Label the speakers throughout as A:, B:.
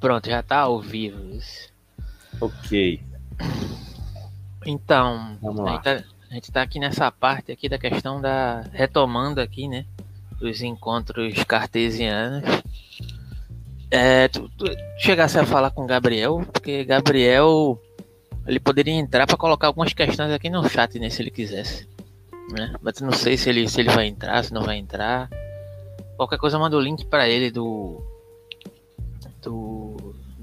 A: Pronto, já tá ao vivo.
B: Ok.
A: Então,
B: Vamos
A: a
B: lá.
A: gente, tá, a gente tá aqui nessa parte aqui da questão da. retomando aqui, né? Dos encontros cartesianos. É, tu, tu chegasse a falar com o Gabriel, porque Gabriel ele poderia entrar para colocar algumas questões aqui no chat, né, se ele quisesse. Né? Mas não sei se ele, se ele vai entrar, se não vai entrar. Qualquer coisa manda o link para ele do,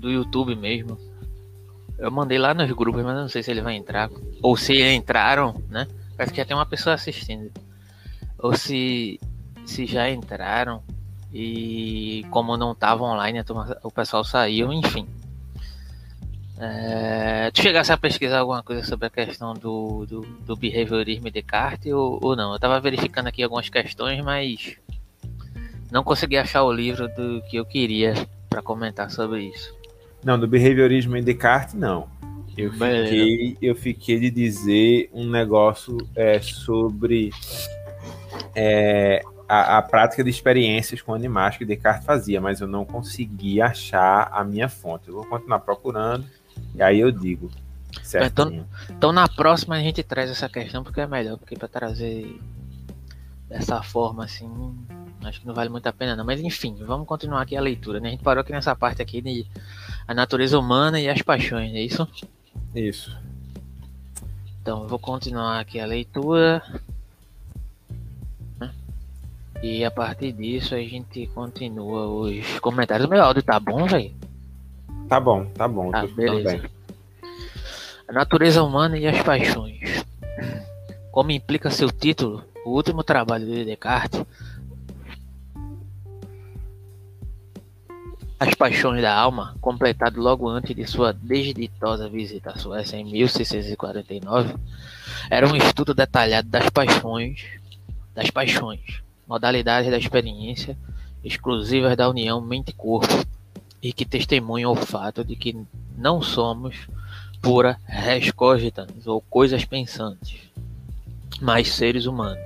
A: do YouTube mesmo. Eu mandei lá nos grupos, mas não sei se ele vai entrar. Ou se entraram, né? Parece que já tem uma pessoa assistindo. Ou se, se já entraram e como não tava online, o pessoal saiu, enfim. É, tu chegasse a pesquisar alguma coisa sobre a questão do, do, do behaviorismo e Descartes ou, ou não? Eu tava verificando aqui algumas questões, mas não consegui achar o livro do que eu queria para comentar sobre isso.
B: Não, do behaviorismo em Descartes, não. Eu
A: Beleza.
B: fiquei, eu fiquei de dizer um negócio é, sobre é, a, a prática de experiências com animais que Descartes fazia, mas eu não consegui achar a minha fonte. Eu vou continuar procurando e aí eu digo. Certinho.
A: Então na próxima a gente traz essa questão porque é melhor, porque para trazer dessa forma assim, acho que não vale muito a pena não. Mas enfim, vamos continuar aqui a leitura, né? A gente parou aqui nessa parte aqui de a natureza humana e as paixões, é isso?
B: Isso.
A: Então vou continuar aqui a leitura. né? E a partir disso a gente continua os comentários. O meu áudio tá bom, velho?
B: Tá bom, tá bom. Escutando
A: beleza.
B: bem.
A: A natureza humana e as paixões. Como implica seu título, o último trabalho de Descartes, As Paixões da Alma, completado logo antes de sua desditosa visita à Suécia em 1649, era um estudo detalhado das paixões, das paixões, modalidades da experiência exclusivas da união mente-corpo e que testemunham o fato de que não somos pura res cogitans ou coisas pensantes, mas seres humanos,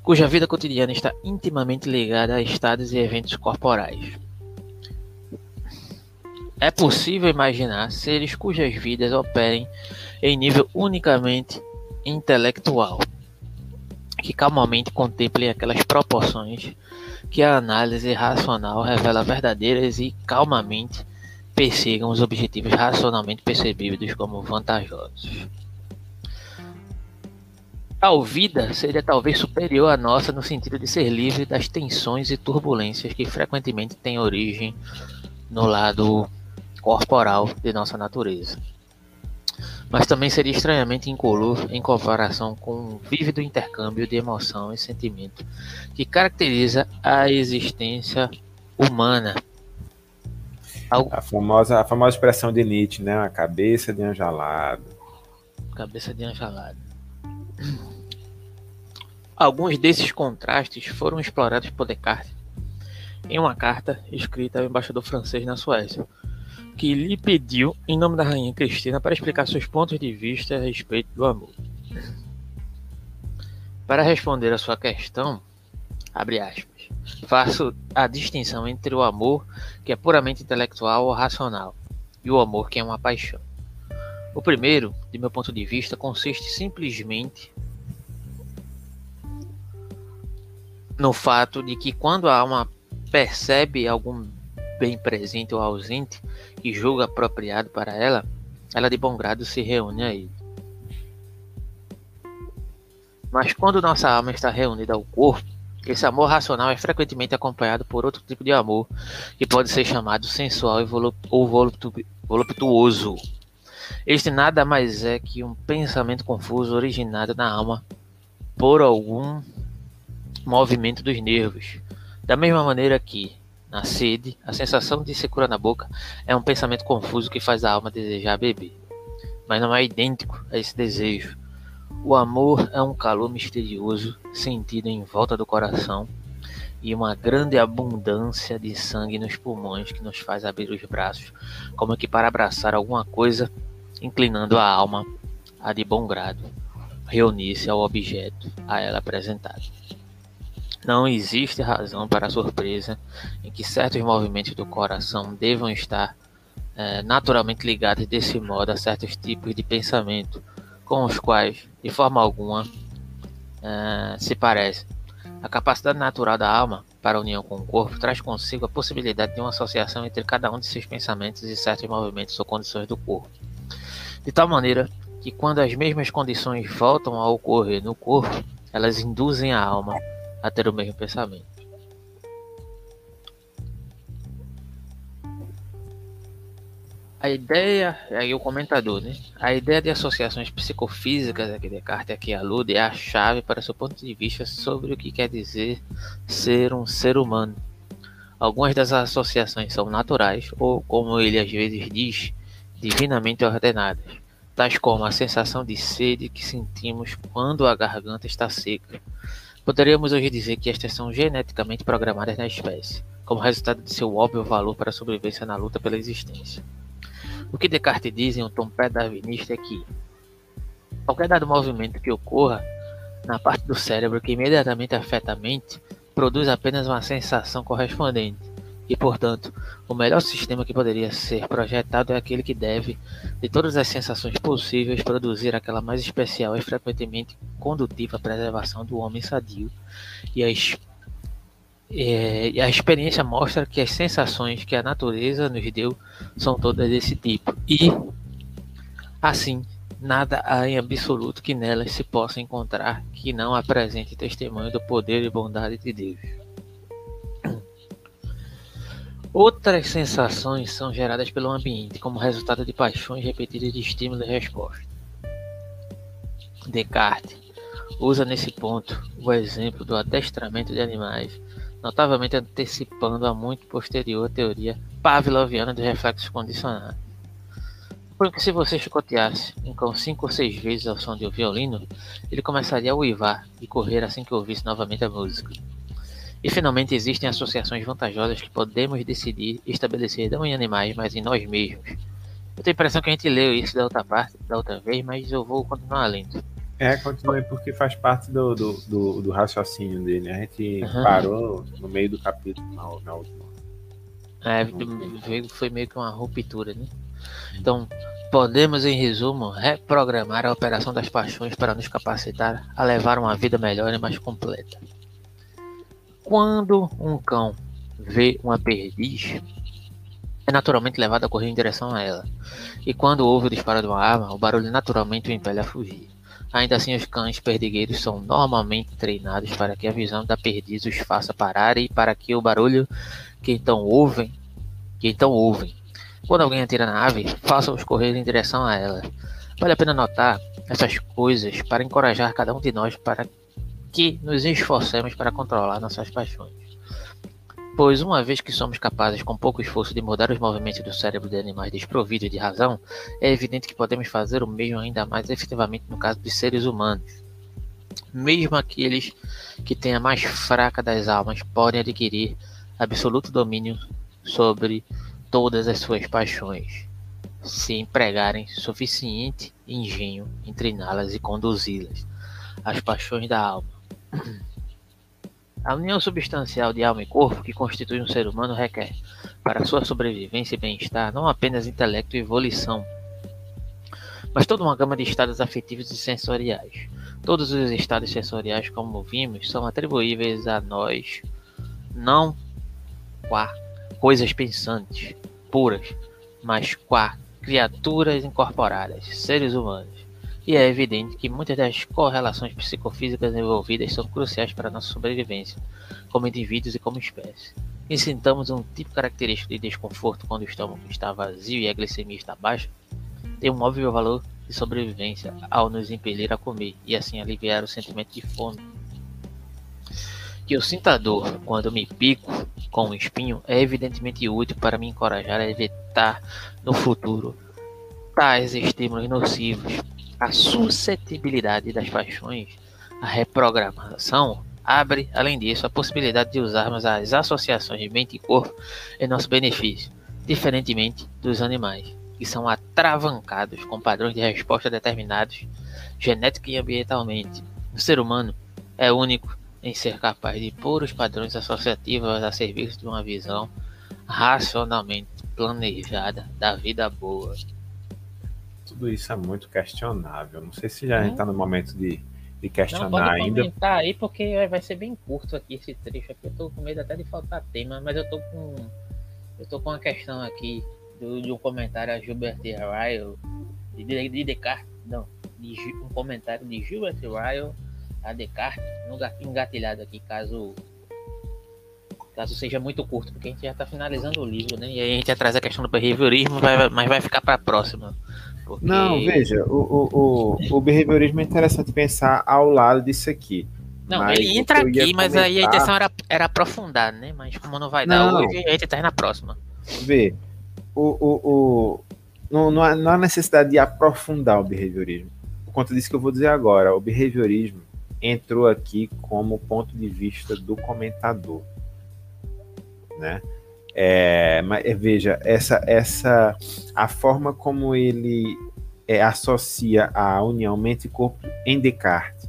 A: cuja vida cotidiana está intimamente ligada a estados e eventos corporais. É possível imaginar seres cujas vidas operem em nível unicamente intelectual, que calmamente contemplem aquelas proporções que a análise racional revela verdadeiras e calmamente persigam os objetivos racionalmente percebidos como vantajosos. Tal vida seria talvez superior à nossa no sentido de ser livre das tensões e turbulências que frequentemente têm origem no lado corporal de nossa natureza. Mas também seria estranhamente incolor em comparação com o vívido intercâmbio de emoção e sentimento que caracteriza a existência humana. Algo
B: A famosa, a famosa expressão de Nietzsche, né? A cabeça de angelado.
A: Cabeça de angelado. Alguns desses contrastes foram explorados por Descartes em uma carta escrita ao embaixador francês na Suécia, que lhe pediu, em nome da rainha Cristina, para explicar seus pontos de vista a respeito do amor. Para responder a sua questão, abre aspas, faço a distinção entre o amor, que é puramente intelectual ou racional, e o amor que é uma paixão. O primeiro, de meu ponto de vista, consiste simplesmente no fato de que quando a alma percebe algum bem presente ou ausente que julga apropriado para ela, ela de bom grado se reúne a ele. Mas quando nossa alma está reunida ao corpo, esse amor racional é frequentemente acompanhado por outro tipo de amor, que pode ser chamado sensual ou voluptu- voluptuoso. Este nada mais é que um pensamento confuso originado na alma por algum movimento dos nervos. Da mesma maneira que, na sede, a sensação de secura na boca é um pensamento confuso que faz a alma desejar beber. Mas não é idêntico a esse desejo. O amor é um calor misterioso sentido em volta do coração e uma grande abundância de sangue nos pulmões que nos faz abrir os braços, como que para abraçar alguma coisa, inclinando a alma a de bom grado reunir-se ao objeto a ela apresentado. Não existe razão para a surpresa em que certos movimentos do coração devam estar é, naturalmente ligados desse modo a certos tipos de pensamento, com os quais, de forma alguma, é, se parecem. A capacidade natural da alma para a união com o corpo traz consigo a possibilidade de uma associação entre cada um de seus pensamentos e certos movimentos ou condições do corpo. De tal maneira que, quando as mesmas condições voltam a ocorrer no corpo, elas induzem a alma a ter o mesmo pensamento. A ideia, aí o comentador, né? A ideia de associações psicofísicas a que Descartes aqui alude é a chave para seu ponto de vista sobre o que quer dizer ser um ser humano. Algumas das associações são naturais ou, como ele às vezes diz, divinamente ordenadas, tais como a sensação de sede que sentimos quando a garganta está seca. Poderíamos hoje dizer que estas são geneticamente programadas na espécie, como resultado de seu óbvio valor para a sobrevivência na luta pela existência. O que Descartes diz em um tom pré-darwinista é que qualquer dado movimento que ocorra na parte do cérebro que imediatamente afeta a mente produz apenas uma sensação correspondente. E, portanto, o melhor sistema que poderia ser projetado é aquele que deve, de todas as sensações possíveis, produzir aquela mais especial e frequentemente condutiva à preservação do homem sadio e a é, e a experiência mostra que as sensações que a natureza nos deu são todas desse tipo. E, assim, nada há em absoluto que nelas se possa encontrar que não apresente testemunho do poder e bondade de Deus. Outras sensações são geradas pelo ambiente como resultado de paixões repetidas de estímulo e resposta. Descartes usa nesse ponto o exemplo do adestramento de animais notavelmente antecipando a muito posterior teoria pavloviana de reflexos condicionados. Porque se você chicoteasse um cão cinco ou seis vezes ao som de um violino, ele começaria a uivar e correr assim que ouvisse novamente a música. E finalmente existem associações vantajosas que podemos decidir estabelecer não em animais, mas em nós mesmos. Eu tenho a impressão que a gente leu isso da outra parte, da outra vez, mas eu vou continuar lendo.
B: É, continue porque faz parte do, do, do, do raciocínio dele. A gente uhum. parou no meio do capítulo na, na última.
A: É, foi meio que uma ruptura, né? Então, podemos, em resumo, reprogramar a operação das paixões para nos capacitar a levar uma vida melhor e mais completa. Quando um cão vê uma perdiz, é naturalmente levado a correr em direção a ela. E quando ouve o disparo de uma arma, o barulho naturalmente o impele a fugir. Ainda assim, os cães perdigueiros são normalmente treinados para que a visão da perdiz os faça parar e para que o barulho que então ouvem, que então ouvem, quando alguém atira na ave, faça-os correr em direção a ela. Vale a pena notar essas coisas para encorajar cada um de nós para que nos esforcemos para controlar nossas paixões. Pois, uma vez que somos capazes, com pouco esforço, de mudar os movimentos do cérebro de animais desprovidos de razão, é evidente que podemos fazer o mesmo ainda mais efetivamente no caso dos seres humanos. Mesmo aqueles que têm a mais fraca das almas podem adquirir absoluto domínio sobre todas as suas paixões, se empregarem suficiente engenho em treiná-las e conduzi-las. As paixões da alma. A união substancial de alma e corpo que constitui um ser humano requer, para sua sobrevivência e bem-estar, não apenas intelecto e volição, mas toda uma gama de estados afetivos e sensoriais. Todos os estados sensoriais, como vimos, são atribuíveis a nós, não qua coisas pensantes, puras, mas qua criaturas incorporadas, seres humanos e é evidente que muitas das correlações psicofísicas envolvidas são cruciais para a nossa sobrevivência, como indivíduos e como espécie. E sintamos um tipo característico de desconforto quando o estômago está vazio e a glicemia está baixa, tem um óbvio valor de sobrevivência ao nos impelir a comer e assim aliviar o sentimento de fome. Que eu sinta dor quando me pico com um espinho é evidentemente útil para me encorajar a evitar no futuro tais estímulos nocivos a suscetibilidade das paixões, a reprogramação abre, além disso, a possibilidade de usarmos as associações de mente e corpo em nosso benefício, diferentemente dos animais, que são atravancados com padrões de resposta determinados genética e ambientalmente. O ser humano é único em ser capaz de pôr os padrões associativos a serviço de uma visão racionalmente planejada da vida boa.
B: Tudo isso é muito questionável. Não sei se já a gente está no momento de, de questionar
A: Não, pode
B: ainda.
A: comentar aí, porque vai ser bem curto aqui esse trecho aqui. Eu tô com medo até de faltar tema, mas eu tô com. Eu tô com uma questão aqui do, de um comentário a Gilbert Ryle, de, de Descartes, não, de, um comentário de Gilbert Ryle a Descartes, engatilhado aqui, caso caso seja muito curto, porque a gente já está finalizando o livro, né? E aí a gente traz a questão do behaviorismo, mas vai ficar para a próxima.
B: Porque... Não, veja, o, o, o, o, behaviorismo é interessante pensar ao lado disso aqui.
A: Não, ele entra aqui, mas comentar... aí a intenção era, era aprofundar, né? Mas como não vai dar não. hoje, a gente tá na próxima.
B: Vê, o, o, o, não, não, há, não há necessidade de aprofundar o behaviorismo. Por conta disso que eu vou dizer agora, o behaviorismo entrou aqui como ponto de vista do comentador, né? É, mas é, veja essa essa a forma como ele é, associa a união mente e corpo em Descartes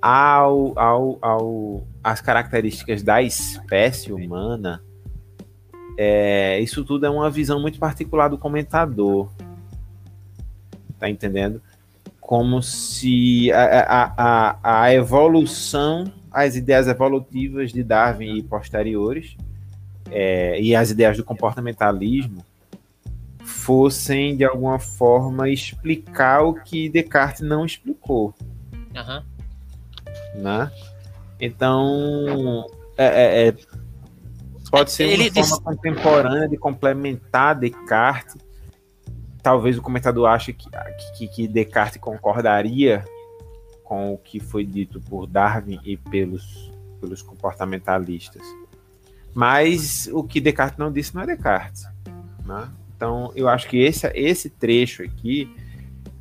B: ao, ao, ao as características da espécie humana é, isso tudo é uma visão muito particular do comentador. Tá entendendo? Como se a, a, a, a evolução, as ideias evolutivas de Darwin e posteriores, é, e as ideias do comportamentalismo fossem, de alguma forma, explicar o que Descartes não explicou.
A: Uhum.
B: Né? Então, é, é, é Pode ser uma Ele forma contemporânea de complementar Descartes. Talvez o comentador ache que, que, que Descartes concordaria com o que foi dito por Darwin e pelos, pelos comportamentalistas. Mas o que Descartes não disse não é Descartes. Né? Então, eu acho que esse, esse trecho aqui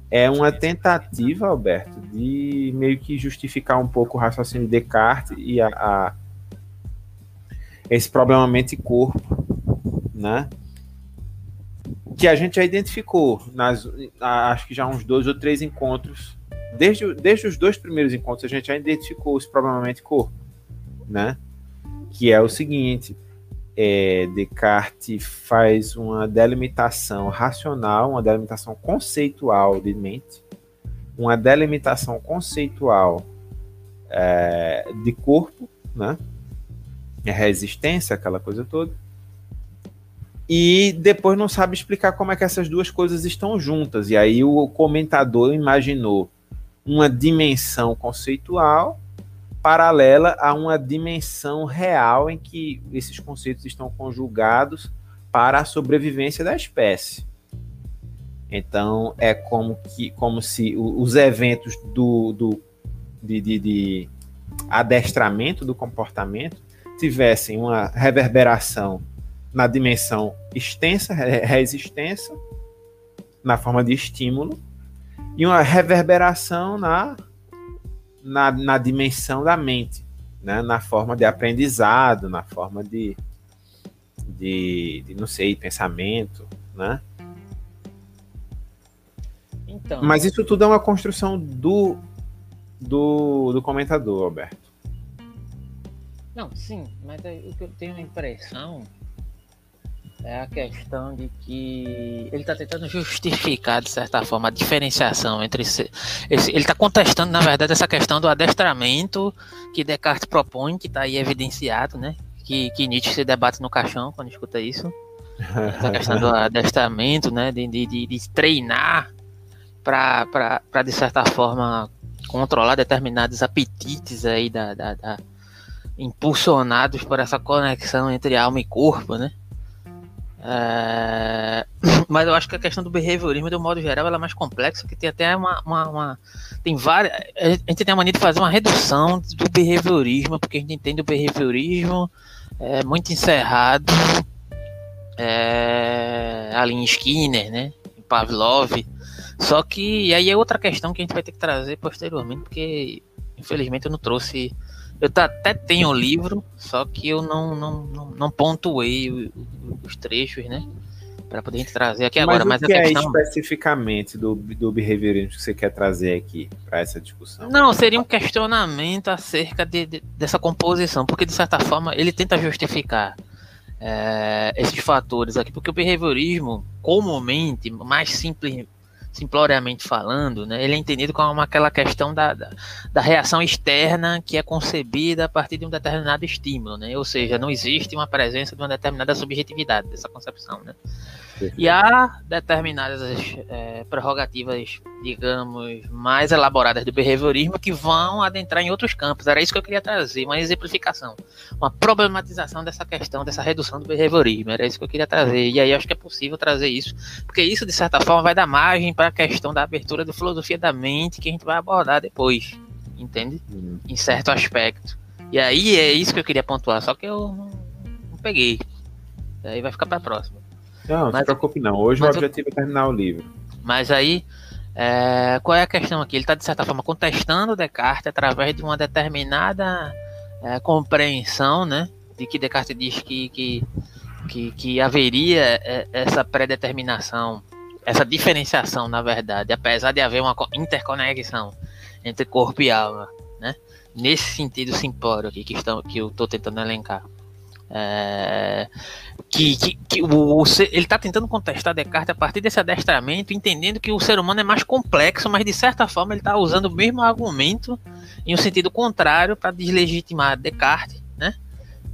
B: é uma tentativa, Alberto, de meio que justificar um pouco o raciocínio de Descartes e a, a esse problema mente-corpo, né? Que a gente já identificou, nas, acho que já uns dois ou três encontros, desde, desde os dois primeiros encontros, a gente já identificou esse problema mente-corpo, né? Que é o seguinte, é, Descartes faz uma delimitação racional, uma delimitação conceitual de mente, uma delimitação conceitual é, de corpo, né? é resistência, aquela coisa toda. E depois não sabe explicar como é que essas duas coisas estão juntas. E aí o comentador imaginou uma dimensão conceitual paralela a uma dimensão real em que esses conceitos estão conjugados para a sobrevivência da espécie. Então é como que como se os eventos do, do de, de, de adestramento do comportamento tivessem uma reverberação na dimensão extensa, resistência, na forma de estímulo, e uma reverberação na, na, na dimensão da mente, né? na forma de aprendizado, na forma de, de, de não sei, pensamento, né? Então, Mas isso tudo é uma construção do, do, do comentador, Alberto.
A: Não, sim, mas o que eu tenho a impressão é a questão de que ele está tentando justificar, de certa forma, a diferenciação entre esse, esse ele está contestando, na verdade, essa questão do adestramento que Descartes propõe, que está aí evidenciado, né? Que, que Nietzsche se debate no caixão quando escuta isso. Essa questão do adestramento, né? De, de, de treinar para, de certa forma, controlar determinados apetites aí da, da, da impulsionados por essa conexão entre alma e corpo, né? É... Mas eu acho que a questão do behaviorismo, de um modo geral, ela é mais complexa, porque tem até uma, uma, uma, Tem várias. A gente tem a mania de fazer uma redução do behaviorismo, porque a gente entende o behaviorismo é, muito encerrado é, ali em Skinner, né? Em Pavlov. Só que aí é outra questão que a gente vai ter que trazer posteriormente, porque infelizmente eu não trouxe eu até tenho o livro, só que eu não, não, não, não pontuei os trechos, né? para poder trazer aqui agora.
B: Mas, o que é questão... é especificamente do, do behaviorismo que você quer trazer aqui para essa discussão?
A: Não, seria um questionamento acerca de, de, dessa composição, porque de certa forma ele tenta justificar é, esses fatores aqui, porque o behaviorismo, comumente, mais simples, simploriamente falando, né, ele é entendido como aquela questão da, da, da, reação externa que é concebida a partir de um determinado estímulo, né, ou seja, não existe uma presença de uma determinada subjetividade dessa concepção, né. E há determinadas é, prerrogativas, digamos, mais elaboradas do behaviorismo que vão adentrar em outros campos. Era isso que eu queria trazer, uma exemplificação, uma problematização dessa questão, dessa redução do behaviorismo. Era isso que eu queria trazer. E aí acho que é possível trazer isso, porque isso, de certa forma, vai dar margem para a questão da abertura da filosofia da mente que a gente vai abordar depois, entende? Uhum. Em certo aspecto. E aí é isso que eu queria pontuar, só que eu não, não peguei. Aí vai ficar para a próxima.
B: Não, não mas, se preocupe não. Hoje o objetivo eu... é terminar o livro.
A: Mas aí, é, qual é a questão aqui? Ele está, de certa forma, contestando Descartes através de uma determinada é, compreensão, né? De que Descartes diz que, que, que, que haveria é, essa predeterminação, essa diferenciação, na verdade, apesar de haver uma interconexão entre corpo e alma, né? Nesse sentido simplório aqui que, estão, que eu estou tentando elencar. É, que, que, que o, o, ele está tentando contestar Descartes a partir desse adestramento, entendendo que o ser humano é mais complexo, mas de certa forma ele está usando o mesmo argumento em um sentido contrário para deslegitimar Descartes, né?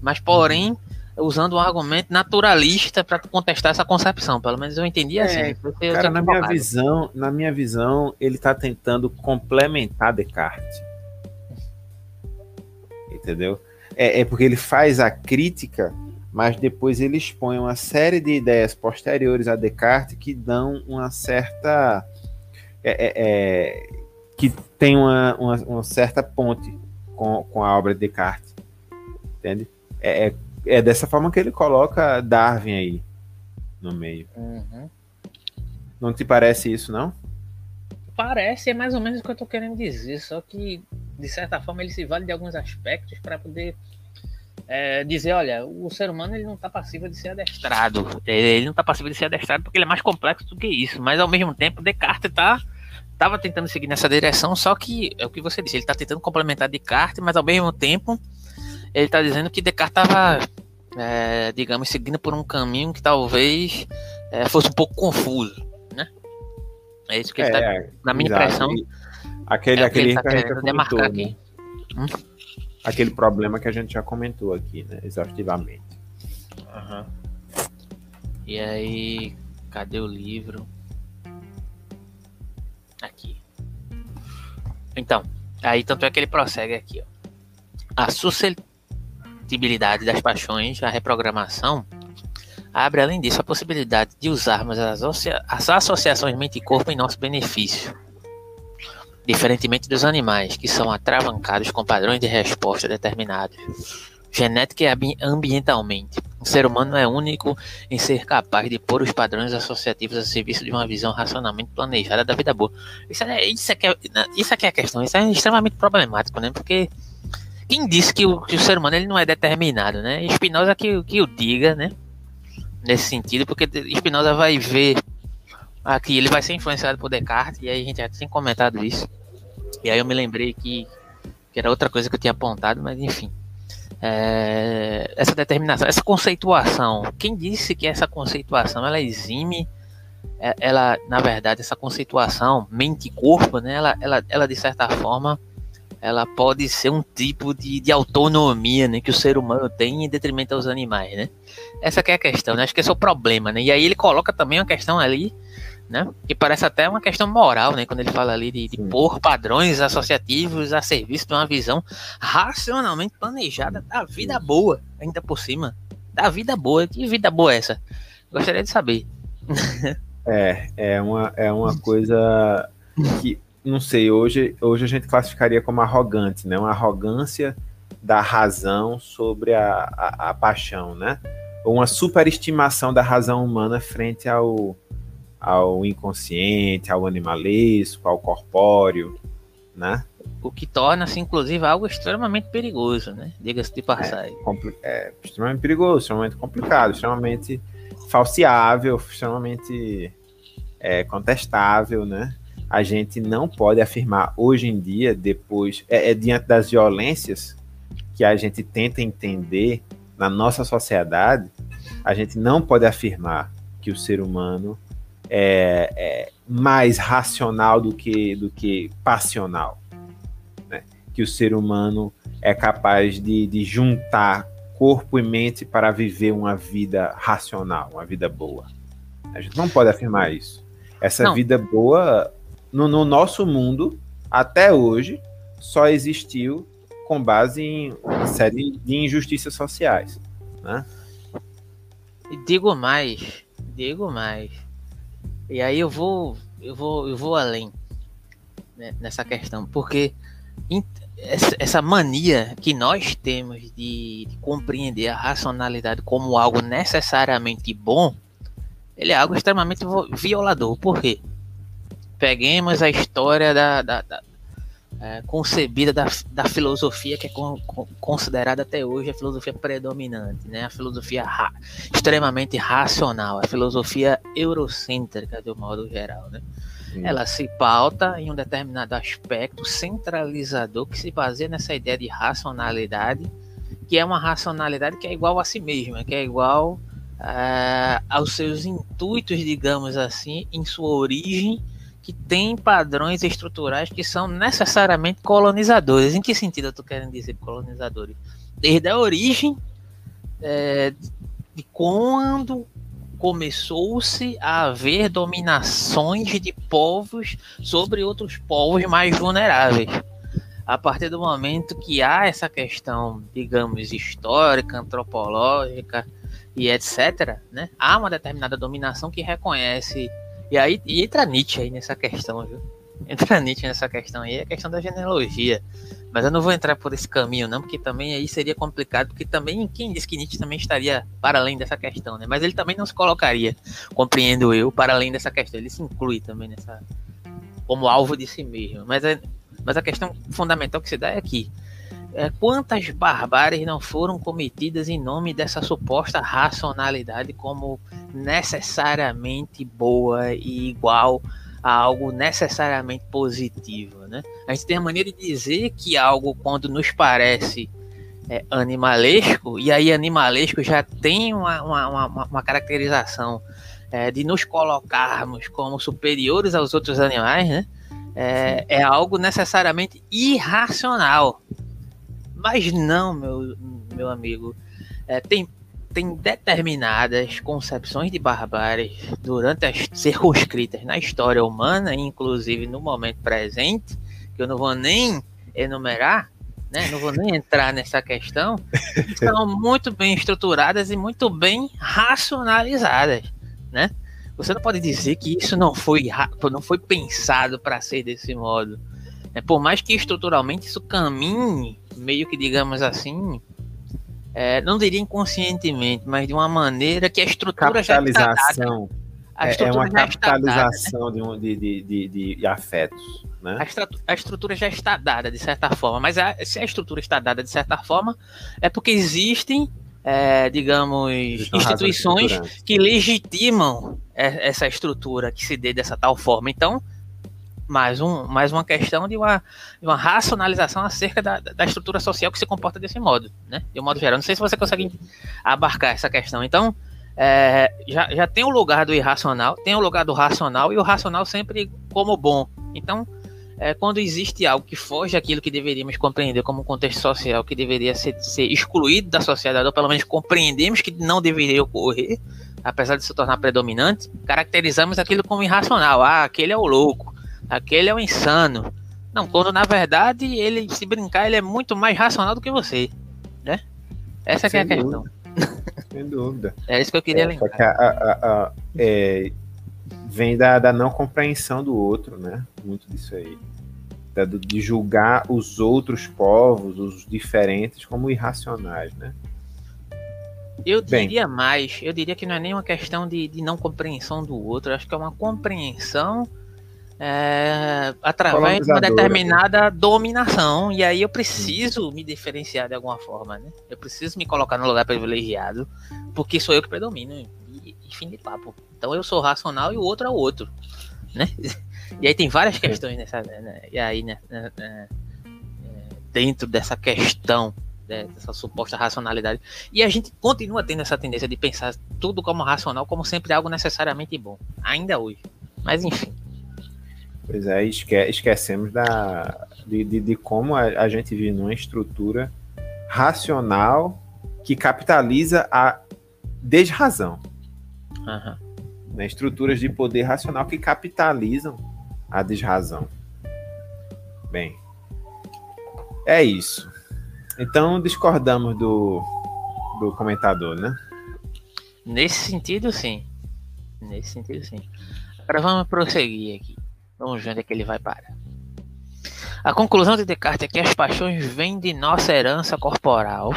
A: Mas porém usando um argumento naturalista para contestar essa concepção. Pelo menos eu entendi assim.
B: É, cara, na minha visão, na minha visão, ele está tentando complementar Descartes. Entendeu? É, é porque ele faz a crítica, mas depois ele expõe uma série de ideias posteriores a Descartes que dão uma certa. É, é, é, que tem uma, uma, uma, certa ponte com, com a obra de Descartes. Entende? É, é, é, dessa forma que ele coloca Darwin aí no meio. Uhum. Não te parece isso, não?
A: Parece, é mais ou menos o que eu estou querendo dizer, só que de certa forma ele se vale de alguns aspectos para poder é, dizer, olha, o ser humano ele não está passível de ser adestrado. Ele não está passível de ser adestrado porque ele é mais complexo do que isso. Mas ao mesmo tempo, Descartes tá estava tentando seguir nessa direção, só que é o que você disse, ele está tentando complementar Descartes, mas ao mesmo tempo ele está dizendo que Descartes estava, é, digamos, seguindo por um caminho que talvez é, fosse um pouco confuso, né? É isso que ele está, é, na minha exato. impressão.
B: Aquele, é aquele que, ele tá demarcar aqui. Né? Hum? Aquele problema que a gente já comentou aqui, né, exaustivamente.
A: Uhum. E aí, cadê o livro? Aqui. Então, aí tanto é que ele prossegue aqui, ó. A suscetibilidade das paixões, a reprogramação, abre além disso a possibilidade de usarmos as, as associações mente e corpo em nosso benefício diferentemente dos animais, que são atravancados com padrões de resposta determinados, genética e ambientalmente. O ser humano é único em ser capaz de pôr os padrões associativos a serviço de uma visão racionalmente planejada da vida boa. Isso é, isso é, que é, isso é, que é a questão, isso é extremamente problemático, né? Porque quem disse que o, que o ser humano ele não é determinado, né? Spinoza que, que o diga, né? Nesse sentido, porque Spinoza vai ver aqui, ele vai ser influenciado por Descartes, e aí a gente já tinha comentado isso. E aí eu me lembrei que, que era outra coisa que eu tinha apontado, mas enfim. É, essa determinação, essa conceituação, quem disse que essa conceituação ela exime, é, ela, na verdade, essa conceituação, mente corpo, né, ela, ela, ela de certa forma, ela pode ser um tipo de, de autonomia né, que o ser humano tem em detrimento aos animais, né? Essa é a questão, né? Acho que esse é o problema, né? E aí ele coloca também uma questão ali né? Que parece até uma questão moral, né? Quando ele fala ali de, de pôr padrões associativos a serviço de uma visão racionalmente planejada da vida boa, ainda por cima. Da vida boa. Que vida boa é essa? Gostaria de saber.
B: é, é uma, é uma coisa que, não sei, hoje, hoje a gente classificaria como arrogante, né? Uma arrogância da razão sobre a, a, a paixão, né? Ou uma superestimação da razão humana frente ao ao inconsciente, ao animalesco, ao corpóreo, né?
A: O que torna-se, inclusive, algo extremamente perigoso, né? Diga-se de passagem.
B: É, é, extremamente perigoso, extremamente complicado, extremamente falseável, extremamente é, contestável, né? A gente não pode afirmar hoje em dia, depois, é, é diante das violências que a gente tenta entender na nossa sociedade, a gente não pode afirmar que o ser humano é, é mais racional do que, do que passional. Né? Que o ser humano é capaz de, de juntar corpo e mente para viver uma vida racional, uma vida boa. A gente não pode afirmar isso. Essa não. vida boa, no, no, nosso mundo, até hoje, só existiu com base em uma série de injustiças sociais. Né?
A: E digo mais, digo mais. E aí eu vou, eu vou, eu vou além né, nessa questão, porque essa mania que nós temos de, de, compreender a racionalidade como algo necessariamente bom, ele é algo extremamente violador. Por quê? Peguemos a história da, da, da é, concebida da, da filosofia que é con, con, considerada até hoje a filosofia predominante, né? A filosofia ra, extremamente racional, a filosofia eurocêntrica de um modo geral, né? Ela se pauta em um determinado aspecto centralizador que se baseia nessa ideia de racionalidade, que é uma racionalidade que é igual a si mesma, que é igual uh, aos seus intuitos, digamos assim, em sua origem, que tem padrões estruturais que são necessariamente colonizadores. Em que sentido eu estou querendo dizer colonizadores? Desde a origem é, de quando começou-se a haver dominações de povos sobre outros povos mais vulneráveis. A partir do momento que há essa questão, digamos, histórica, antropológica e etc., né, há uma determinada dominação que reconhece. E aí e entra Nietzsche aí nessa questão, viu? Entra Nietzsche nessa questão aí, é a questão da genealogia. Mas eu não vou entrar por esse caminho, não, porque também aí seria complicado, porque também quem diz que Nietzsche também estaria para além dessa questão, né? Mas ele também não se colocaria, compreendo eu, para além dessa questão. Ele se inclui também nessa. como alvo de si mesmo. Mas, é, mas a questão fundamental que se dá é aqui. É, quantas barbáries não foram cometidas em nome dessa suposta racionalidade como necessariamente boa e igual a algo necessariamente positivo, né? A gente tem a maneira de dizer que algo quando nos parece é, animalesco, e aí animalesco já tem uma, uma, uma, uma caracterização é, de nos colocarmos como superiores aos outros animais, né? É, é, algo necessariamente irracional. Mas não, meu, meu amigo. É, tem tem determinadas concepções de barbárie durante as circunscritas na história humana, inclusive no momento presente, que eu não vou nem enumerar, né? Não vou nem entrar nessa questão, são muito bem estruturadas e muito bem racionalizadas, né? Você não pode dizer que isso não foi não foi pensado para ser desse modo. É, por mais que estruturalmente isso caminhe meio que digamos assim é, não diria inconscientemente, mas de uma maneira que a estrutura já está dada.
B: A é, é uma capitalização dada, né? de, de, de, de, afetos. Né?
A: A, a, estrutura já está dada, de certa forma, mas a, se a estrutura está dada de certa forma, é porque existem, é, digamos, instituições que legitimam essa estrutura que se dê dessa tal forma. Então, mais, um, mais uma questão de uma, de uma racionalização acerca da, da estrutura social que se comporta desse modo, né? De um modo geral. Não sei se você consegue abarcar essa questão. Então, é, já, já tem o lugar do irracional, tem o lugar do racional, e o racional sempre como bom. Então, é, quando existe algo que foge daquilo que deveríamos compreender como contexto social, que deveria ser, ser excluído da sociedade, ou pelo menos compreendemos que não deveria ocorrer, apesar de se tornar predominante, caracterizamos aquilo como irracional. Ah, aquele é o louco aquele é o insano. Não, quando na verdade ele, se brincar, ele é muito mais racional do que você, né? Essa é a questão.
B: Sem dúvida.
A: É isso que eu queria é, lembrar.
B: A, a, a, é, vem da, da não compreensão do outro, né? Muito disso aí. Da, de julgar os outros povos, os diferentes, como irracionais, né?
A: Eu diria Bem, mais, eu diria que não é nem uma questão de, de não compreensão do outro, acho que é uma compreensão é, através de uma determinada dominação. E aí eu preciso me diferenciar de alguma forma, né? Eu preciso me colocar no lugar privilegiado, porque sou eu que predomino. E, E fim de papo. Então eu sou racional e o outro é o outro, né? E aí tem várias questões nessa, né? E aí, né, né, né, dentro dessa questão né, dessa suposta racionalidade. E a gente continua tendo essa tendência de pensar tudo como racional, como sempre algo necessariamente bom, ainda hoje. Mas enfim.
B: Pois é, esque esquecemos da, de, de, de como a, a, gente vive numa estrutura racional que capitaliza a desrazão. Uhum. Né, estruturas de poder racional que capitalizam a desrazão. Bem, é isso. Então discordamos do, do comentador, né?
A: Nesse sentido, sim. Nesse sentido, sim. Agora vamos prosseguir aqui. Vamos ver onde é que ele vai parar. A conclusão de Descartes é que as paixões vêm de nossa herança corporal,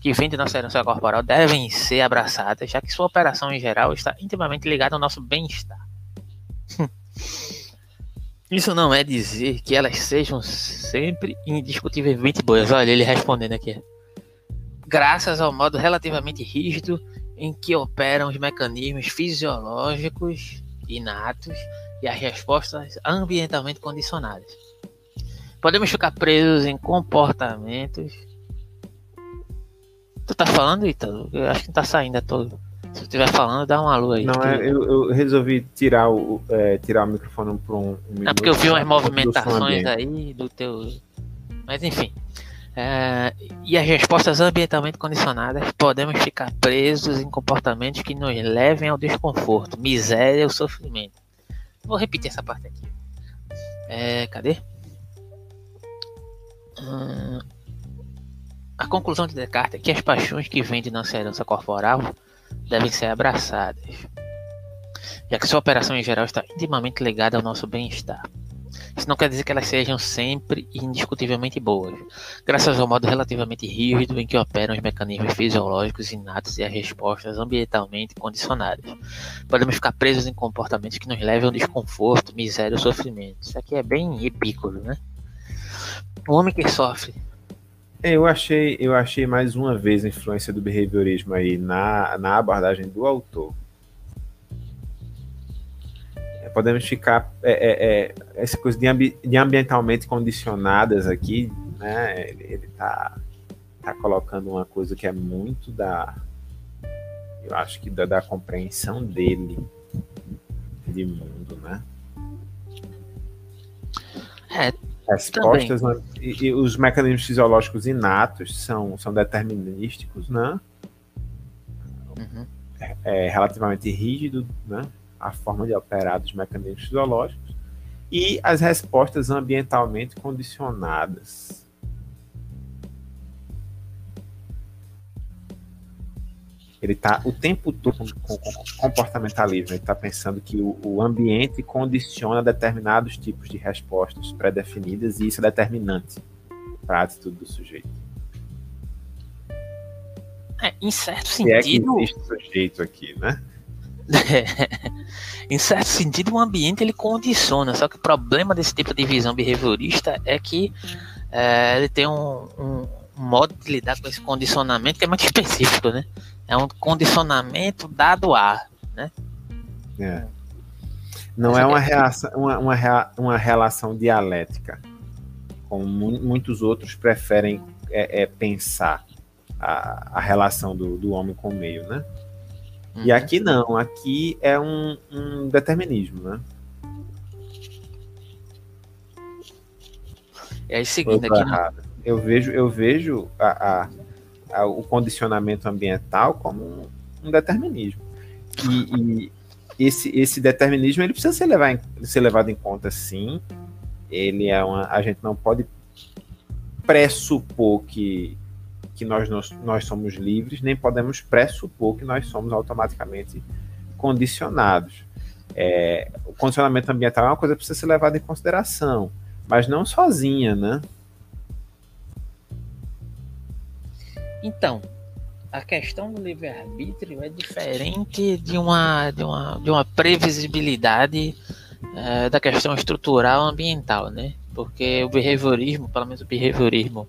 A: que vêm de nossa herança corporal, devem ser abraçadas, já que sua operação em geral está intimamente ligada ao nosso bem-estar. Isso não é dizer que elas sejam sempre indiscutivelmente boas. Olha ele respondendo aqui. Graças ao modo relativamente rígido em que operam os mecanismos fisiológicos inatos e as respostas ambientalmente condicionadas. Podemos ficar presos em comportamentos. Tu tá falando, Ítalo? Eu acho que não tá saindo, é todo. Se estiver falando, dá uma lua aí.
B: Não, é, eu, eu, resolvi tirar o, é, tirar o microfone por um, um
A: minuto. É porque eu vi umas movimentações aí do teu. Mas enfim. É, e as respostas ambientalmente condicionadas podemos ficar presos em comportamentos que nos levem ao desconforto, miséria ou sofrimento. Vou repetir essa parte aqui. É, cadê? Hum, a conclusão de Descartes é que as paixões que vêm de nossa herança corporal devem ser abraçadas, já que sua operação em geral está intimamente ligada ao nosso bem-estar. Isso não quer dizer que elas sejam sempre indiscutivelmente boas, graças ao modo relativamente rígido em que operam os mecanismos fisiológicos inatos e as respostas ambientalmente condicionadas. Podemos ficar presos em comportamentos que nos levem ao desconforto, miséria ou sofrimento. Isso aqui é bem epícoro, né? O homem que sofre
B: eu achei, eu achei mais uma vez a influência do behaviorismo aí na, na abordagem do autor. Podemos ficar é, é, é, essa coisa de, ambi, de, ambientalmente condicionadas aqui, né? Ele, está tá colocando uma coisa que é muito da, eu acho que da, da compreensão dele de mundo, né?
A: É,
B: respostas né? e, e, os mecanismos fisiológicos inatos são, são determinísticos, né? Uhum. É, é, relativamente rígido, né? A forma de operar dos mecanismos fisiológicos e as respostas ambientalmente condicionadas. Ele está o tempo todo com, com comportamentalismo. Ele está pensando que o, o, ambiente condiciona determinados tipos de respostas pré-definidas e isso é determinante para a atitude do sujeito.
A: É, em certo sentido. é que
B: existe sujeito aqui, né?
A: em certo sentido, o ambiente ele condiciona. Só que o problema desse tipo de visão behaviorista é que é, ele tem um, um, modo de lidar com esse condicionamento que é muito específico, né? É um condicionamento dado a, né?
B: É. Não é uma, reação, uma, uma, uma relação dialética, como muitos outros preferem é, é pensar a, a relação do, do homem com o meio, né? Uhum. E aqui não, aqui é um, um determinismo, né?
A: E aí seguindo aqui.
B: Errado. Eu vejo, eu vejo a, a o condicionamento ambiental como um, um determinismo. E, e, esse, esse determinismo ele precisa ser, levar em, ser levado em conta, sim. Ele é uma, a gente não pode pressupor que, que nós, nós, nós somos livres, nem podemos pressupor que nós somos automaticamente condicionados. É, o condicionamento ambiental é uma coisa que precisa ser levada em consideração, mas não sozinha, né?
A: Então, a questão do livre-arbítrio é diferente de uma, de uma, de uma previsibilidade é, da questão estrutural ambiental, né? Porque o behaviorismo, pelo menos o behaviorismo,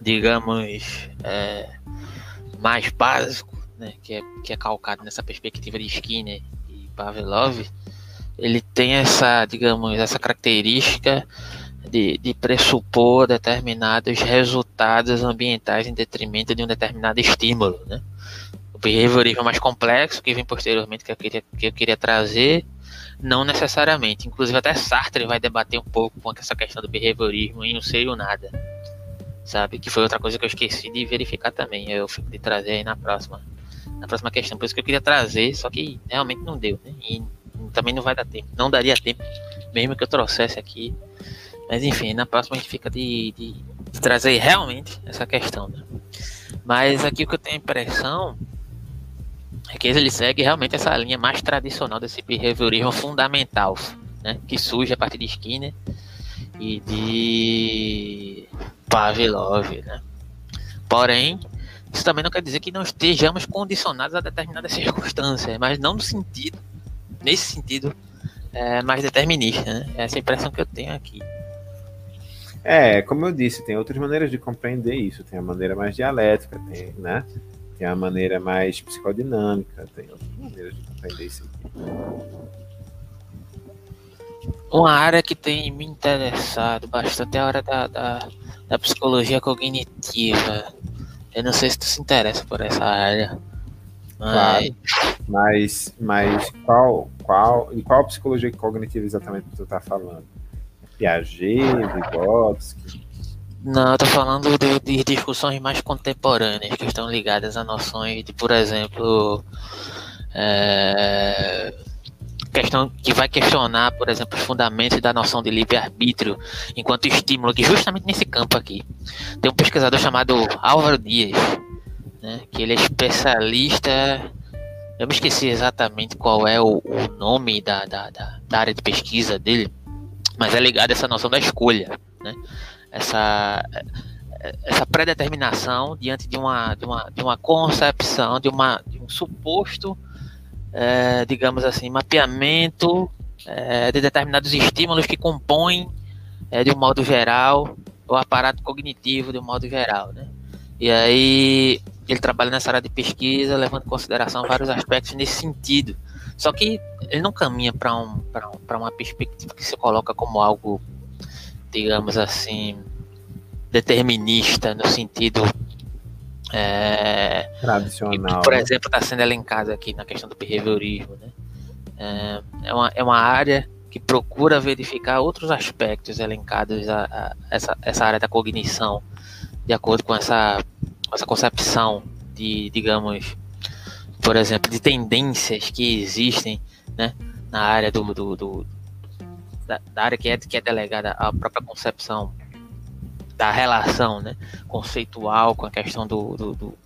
A: digamos, é, mais básico, né, que, é, que é calcado nessa perspectiva de Skinner e Pavlov, ele tem essa, digamos, essa característica de, de pressupor determinados resultados ambientais em detrimento de um determinado estímulo, né? O behaviorismo mais complexo, que vem posteriormente, que eu queria, que eu queria trazer, não necessariamente. Inclusive até Sartre vai debater um pouco com essa questão do behaviorismo em Não Sei o Nada, sabe? Que foi outra coisa que eu esqueci de verificar também, eu fico de trazer aí na próxima, na próxima questão. Por isso que eu queria trazer, só que realmente não deu, né? E também não vai dar tempo, não daria tempo, mesmo que eu trouxesse aqui mas enfim, na próxima a gente fica de, de, de trazer realmente essa questão. Né? Mas aqui o que eu tenho a impressão é que ele segue realmente essa linha mais tradicional desse behaviorismo fundamental, né? que surge a partir de Skinner e de Pavlov. Né? Porém, isso também não quer dizer que não estejamos condicionados a determinadas circunstâncias, mas não no sentido, nesse sentido é, mais determinista. Né? Essa é a impressão que eu tenho aqui.
B: É, como eu disse, tem outras maneiras de compreender isso. Tem a maneira mais dialética, tem, né? Tem a maneira mais psicodinâmica, tem outras maneiras de compreender isso aqui.
A: Uma área que tem me interessado bastante é a área da, da, da psicologia cognitiva. Eu não sei se tu se interessa por essa área.
B: Mas... Claro. Mas, mas qual, qual, e qual psicologia cognitiva exatamente tu tá falando? Piaget, Vygotsky?
A: Não, eu tô falando de, de, discussões mais contemporâneas que estão ligadas a noções de, por exemplo, é, questão que vai questionar, por exemplo, os fundamentos da noção de livre-arbítrio enquanto estímulo, que justamente nesse campo aqui. Tem um pesquisador chamado Álvaro Dias, né, que ele é especialista. Eu me esqueci exatamente qual é o, o nome da, da, da, da área de pesquisa dele, mas é ligado a essa noção da escolha, né? Essa essa predeterminação diante de uma, de uma, de uma concepção, de, uma, de um suposto, é, digamos assim, mapeamento é, de determinados estímulos que compõem, é, de um modo geral, o aparato cognitivo de um modo geral. Né? E aí ele trabalha nessa área de pesquisa, levando em consideração vários aspectos nesse sentido. Só que ele não caminha para um, um, uma perspectiva que se coloca como algo, digamos assim, determinista, no sentido. É,
B: Tradicional.
A: Que, por né? exemplo, está sendo elencado aqui na questão do behaviorismo. Né? É, é, uma, é uma área que procura verificar outros aspectos elencados a, a essa, essa área da cognição, de acordo com essa, essa concepção de, digamos, por exemplo, de tendências que existem né, na área do, do, do da, da, área que é, que é delegada à própria concepção da relação né, conceitual com a questão do, do, do,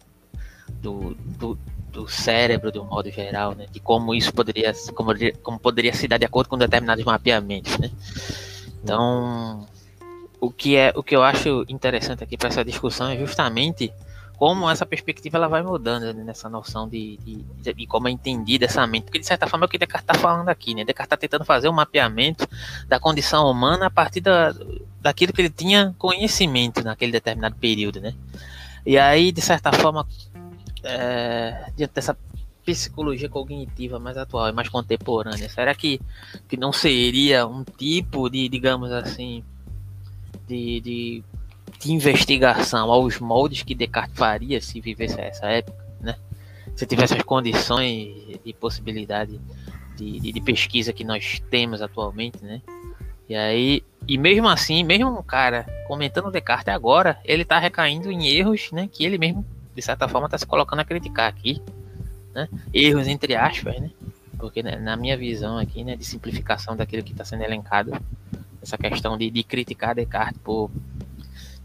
A: do, do, do cérebro de um modo geral, né, de como isso poderia, como, como poderia se dar de acordo com determinados mapeamentos. Né. Então, o que, é, o que eu acho interessante aqui para essa discussão é justamente como essa perspectiva ela vai mudando né, nessa noção de, de, de, como é entendida essa mente. Porque, de certa forma, é o que Descartes está falando aqui. Né? Descartes está tentando fazer um mapeamento da condição humana a partir da, daquilo que ele tinha conhecimento naquele determinado período. Né? E aí, de certa forma, é, diante dessa psicologia cognitiva mais atual e mais contemporânea, será que, que não seria um tipo de, digamos assim, de, de de investigação aos moldes que Descartes faria se vivesse essa época, né? Se tivesse as condições e possibilidade de, de, de, pesquisa que nós temos atualmente, né? E aí, e mesmo assim, mesmo um cara comentando Descartes agora, ele está recaindo em erros, né? Que ele mesmo, de certa forma, está se colocando a criticar aqui, né? Erros entre aspas, né? Porque né, na minha visão aqui, né, de simplificação daquilo que está sendo elencado, essa questão de, de criticar Descartes por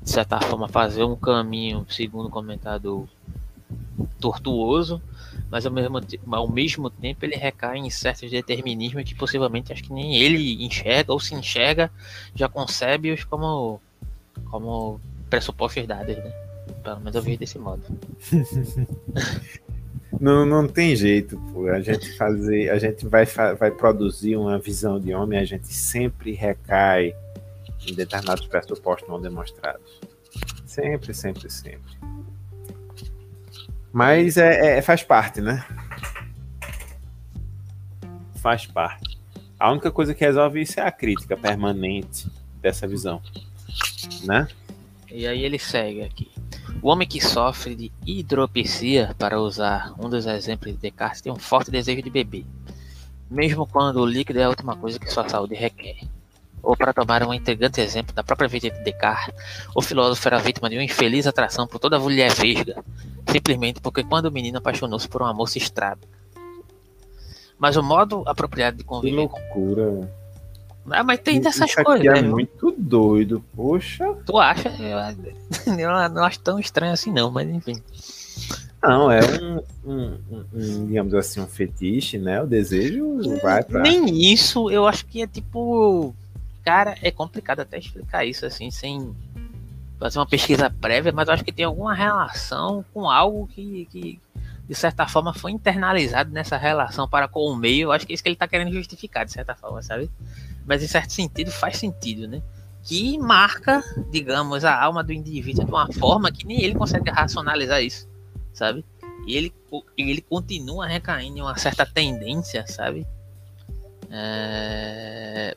A: de certa forma, fazer um caminho, segundo o comentador, tortuoso, mas ao mesmo, ao mesmo tempo ele recai em certos determinismos que possivelmente acho que nem ele enxerga ou se enxerga, já concebe-os como, como pressupostos dados, né? Pelo menos eu vejo desse modo.
B: Não, não tem jeito, pô. A gente fazer, a gente vai, vai produzir uma visão de homem, a gente sempre recai em determinados pressupostos não demonstrados. Sempre, sempre, sempre. Mas é, é, faz parte, né? Faz parte. A única coisa que resolve isso é a crítica permanente dessa visão, né?
A: E aí ele segue aqui. O homem que sofre de hidropisia, para usar um dos exemplos de Descartes, tem um forte desejo de beber, mesmo quando o líquido é a última coisa que sua saúde requer. Ou para tomar um intrigante exemplo da própria vida de Descartes, o filósofo era vítima de uma infeliz atração por toda a mulher vesga, simplesmente porque quando o menino apaixonou-se por uma moça estrábica. Mas o modo apropriado de conviver.
B: Que loucura.
A: Ah, mas tem dessas
B: Isso
A: coisas.
B: Aqui é
A: né?
B: muito doido, poxa.
A: Tu acha? Eu, eu não acho tão estranho assim, não, mas enfim.
B: Não, é um, um, um, um, digamos assim, um fetiche, né? O desejo vai pra.
A: Nem isso, eu acho que é tipo. Cara, é complicado até explicar isso assim, sem fazer uma pesquisa prévia, mas eu acho que tem alguma relação com algo que, que de certa forma, foi internalizado nessa relação para com o meio. Eu acho que é isso que ele está querendo justificar, de certa forma, sabe? Mas em certo sentido faz sentido, né? Que marca, digamos, a alma do indivíduo de uma forma que nem ele consegue racionalizar isso, sabe? E ele, ele continua recaindo em uma certa tendência, sabe? É...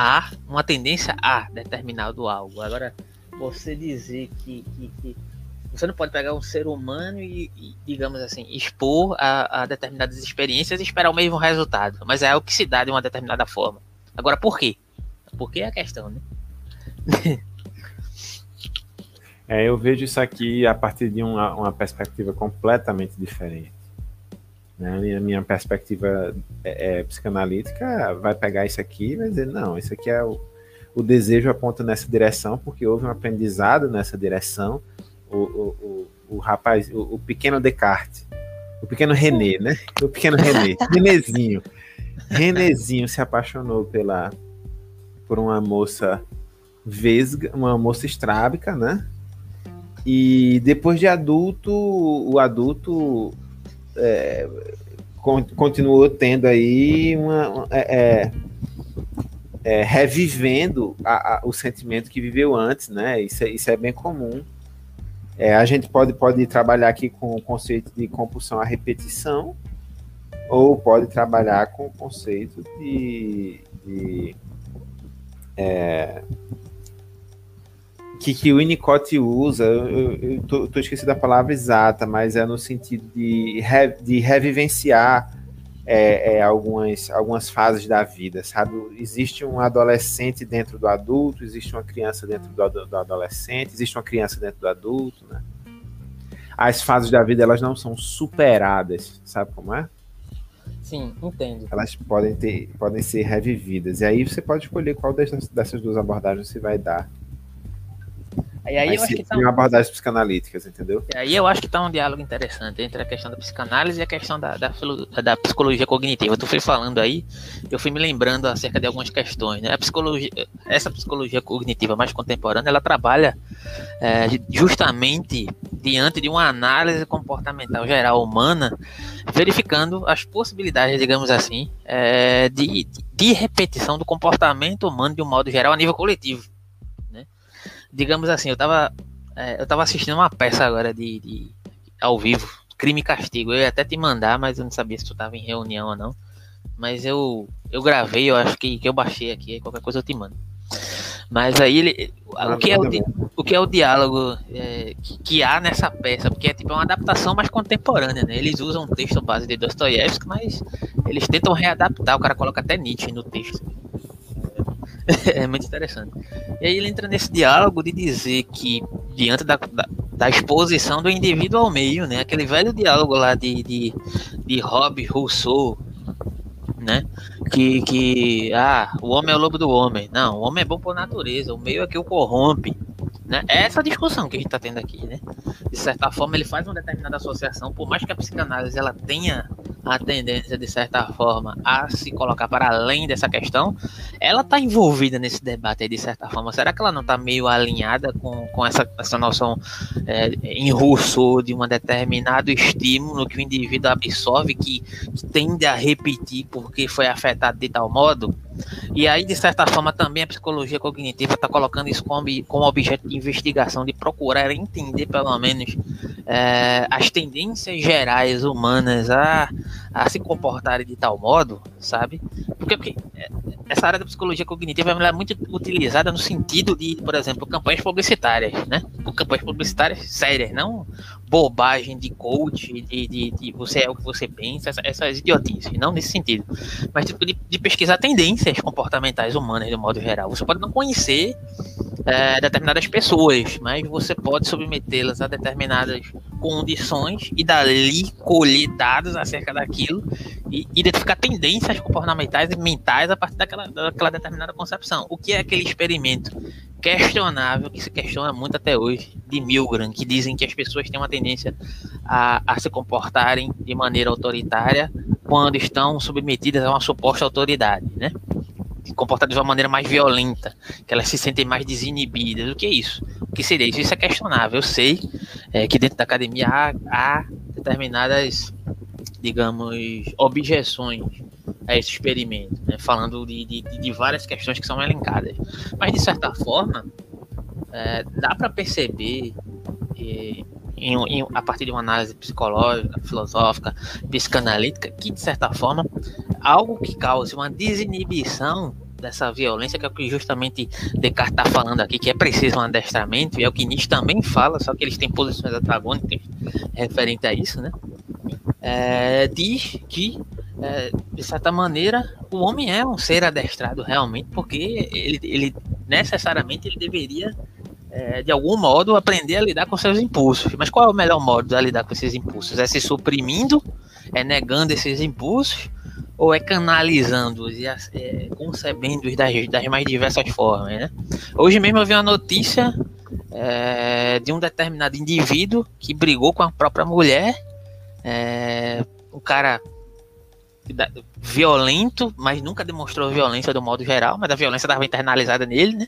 A: A, uma tendência a determinado algo. Agora, você dizer que, que, que você não pode pegar um ser humano e, e digamos assim, expor a, a, determinadas experiências e esperar o mesmo resultado. Mas é o que se dá de uma determinada forma. Agora, por quê? Por que é a questão, né?
B: é, eu vejo isso aqui a partir de uma, uma perspectiva completamente diferente. Né? A minha, minha perspectiva é, é, psicanalítica vai pegar isso aqui e vai dizer, não, isso aqui é o, o desejo aponta nessa direção, porque houve um aprendizado nessa direção, o, o, o, o rapaz, o, o, pequeno Descartes, o pequeno René, né? O pequeno René, Renezinho. Renezinho se apaixonou pela por uma moça vesga, uma moça estrábica, né? E depois de adulto, o adulto é, continuou tendo aí uma, é, é, é, revivendo a, a, o sentimento que viveu antes, né? Isso, é, isso é bem comum. É, a gente pode, pode trabalhar aqui com o conceito de compulsão à repetição, ou pode trabalhar com o conceito de, de é, que, que o Winnicott usa, eu estou esquecendo a palavra exata, mas é no sentido de, re, de revivenciar é, é, algumas, algumas fases da vida, sabe? Existe um adolescente dentro do adulto, existe uma criança dentro do, do adolescente, existe uma criança dentro do adulto, né? As fases da vida, elas não são superadas, sabe como é?
A: Sim, entendo.
B: Elas podem, ter, podem ser revividas. E aí você pode escolher qual dessas, dessas duas abordagens você vai dar.
A: E aí eu acho que tá um...
B: abordagens psicanalíticas, entendeu?
A: E aí eu acho que está um diálogo interessante entre a questão da psicanálise e a questão da, da, da, psicologia cognitiva. Tu fui falando aí, eu fui me lembrando acerca de algumas questões. Né? A psicologia, essa psicologia cognitiva mais contemporânea, ela trabalha é, justamente diante de uma análise comportamental geral humana, verificando as possibilidades, digamos assim, é, de, de repetição do comportamento humano de um modo geral a nível coletivo digamos assim, eu tava, é, eu tava assistindo uma peça agora de, de, ao vivo, Crime e Castigo. Eu ia até te mandar, mas eu não sabia se tu tava em reunião ou não. Mas eu, eu gravei, eu acho que, que eu baixei aqui, qualquer coisa eu te mando. Mas aí ele. O que é o, o, que é o diálogo é, que, que, há nessa peça? Porque é tipo uma adaptação mais contemporânea, né? Eles usam um texto base de Dostoiévski, mas eles tentam readaptar, o cara coloca até Nietzsche no texto. é muito interessante. E aí ele entra nesse diálogo de dizer que, diante da, da, da, exposição do indivíduo ao meio, né? Aquele velho diálogo lá de, de, de Rob Rousseau, né? Que, que, ah, o homem é o lobo do homem. Não, o homem é bom por natureza, o meio é que o corrompe. Né? É essa discussão que a gente está tendo aqui, né? De certa forma, ele faz uma determinada associação, por mais que a psicanálise ela tenha a tendência, de certa forma, a se colocar para além dessa questão, ela está envolvida nesse debate aí, de certa forma. Será que ela não está meio alinhada com, com essa, essa noção é, em russo de um determinado estímulo que o indivíduo absorve, que, que tende a repetir porque foi afetado de tal modo? E aí, de certa forma, também a psicologia cognitiva está colocando isso como, como objeto de investigação, de procurar entender, pelo menos, é, as tendências gerais humanas a, a se comportarem de tal modo, sabe? Porque, porque é, essa área da psicologia cognitiva é muito utilizada no sentido de, por exemplo, campanhas publicitárias, né? Campanhas publicitárias sérias, não bobagem de coach, de, de, de você é o que você pensa, essas, idiotices, não nesse sentido. Mas tipo de, de, pesquisar tendências comportamentais humanas de modo geral. Você pode não conhecer é, determinadas pessoas, mas você pode submetê-las a determinadas condições e dali colher dados acerca daquilo e identificar tendências comportamentais e mentais a partir daquela, daquela determinada concepção. O que é aquele experimento questionável que se questiona muito até hoje de Milgram, que dizem que as pessoas têm uma tendência a, a se comportarem de maneira autoritária quando estão submetidas a uma suposta autoridade, né? Se comportar de uma maneira mais violenta, que elas se sentem mais desinibidas. O que é isso? O que seria isso? Isso é questionável. Eu sei é, que dentro da academia há, há determinadas, digamos, objeções a esse experimento, né? falando de, de, de, várias questões que são elencadas. Mas, de certa forma, é, dá para perceber, em, em, a partir de uma análise psicológica, filosófica, psicanalítica, que, de certa forma, algo que cause uma desinibição dessa violência, que é o que justamente Descartes está falando aqui, que é preciso um adestramento, e é o que Nietzsche também fala, só que eles têm posições antagônicas referente a isso, né? É, diz que é, de certa maneira, o homem é um ser adestrado realmente, porque ele, ele necessariamente ele deveria, é, de algum modo, aprender a lidar com seus impulsos. Mas qual é o melhor modo de lidar com esses impulsos? É se suprimindo, é negando esses impulsos, ou é canalizando-os e é, concebendo-os das, das, mais diversas formas, né? Hoje mesmo eu vi uma notícia é, de um determinado indivíduo que brigou com a própria mulher. É, cara violento, mas nunca demonstrou violência do modo geral, mas a violência estava internalizada nele, né?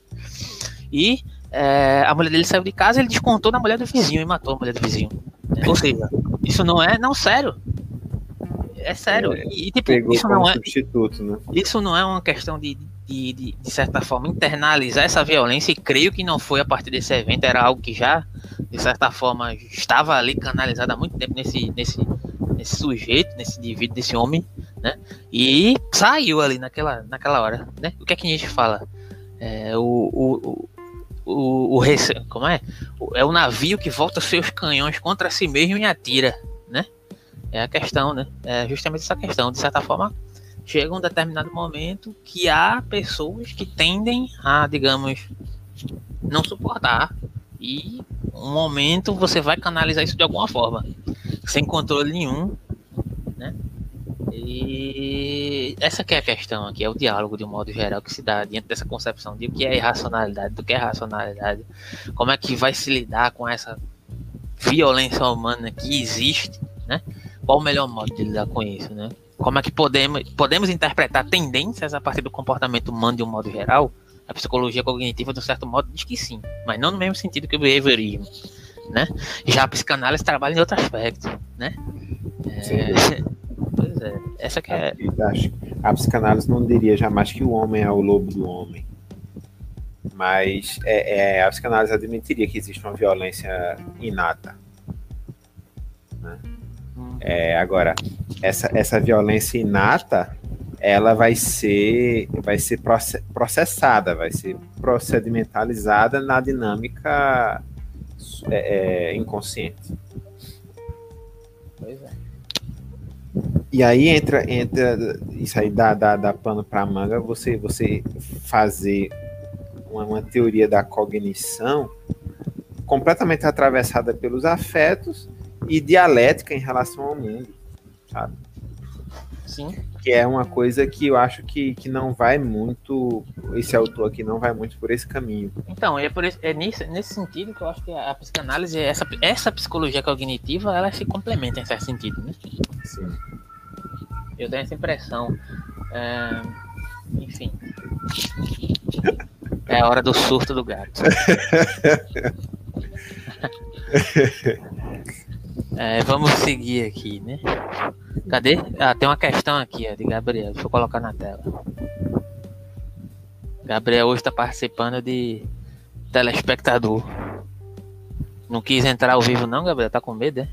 A: E é, a mulher dele saiu de casa, ele descontou na mulher do vizinho e matou a mulher do vizinho. Ou seja, isso não é, não sério. É sério. É, e, tipo, isso não é né? Isso não é uma questão de, de, de, de, certa forma, internalizar essa violência, e creio que não foi a partir desse evento, era algo que já, de certa forma, estava ali canalizado há muito tempo nesse, nesse, nesse sujeito, nesse indivíduo, desse homem, né? E saiu ali naquela, naquela hora, né? O que é que a gente fala? É, o, o, o, o, como é? É o navio que volta seus canhões contra si mesmo e atira, né? É a questão, né? É justamente essa questão. De certa forma, chega um determinado momento que há pessoas que tendem a, digamos, não suportar. E um momento você vai canalizar isso de alguma forma, sem controle nenhum, né? E essa que é a questão aqui, é o diálogo de um modo geral que se dá diante dessa concepção de o que é irracionalidade, do que é racionalidade, como é que vai se lidar com essa violência humana que existe, né? Qual o melhor modo de lidar com isso, né? Como é que podemos, podemos interpretar tendências a partir do comportamento humano de um modo geral? A psicologia cognitiva, de um certo modo, diz que sim, mas não no mesmo sentido que o behaviorismo, né? Já a psicanálise trabalha em outro aspecto, né? É, pois é, essa que é...
B: A psicanálise não diria jamais que o homem é o lobo do homem, mas é, é, a psicanálise admitiria que existe uma violência inata, né? É, agora, essa, essa violência inata, ela vai ser, vai ser processada, vai ser procedimentalizada na dinâmica é, é, inconsciente. Pois é. E aí entra, entra isso aí dá, dá, dá pano para manga, você, você fazer uma, uma teoria da cognição completamente atravessada pelos afetos e dialética em relação ao mundo, sabe?
A: Sim.
B: Que é uma coisa que eu acho que, que não vai muito. Esse autor aqui não vai muito por esse caminho.
A: Então, é, por esse, é nesse, nesse sentido que eu acho que a psicanálise, essa, essa psicologia cognitiva, ela se complementa em certo sentido, né?
B: Sim.
A: Eu tenho essa impressão. É, enfim. É a hora do surto do gato. É, vamos seguir aqui, né? Cadê? Ah, tem uma questão aqui, ó, de Gabriel. Deixa eu colocar na tela. Gabriel hoje está participando de telespectador. Não quis entrar ao vivo, não, Gabriel? Tá com medo, é?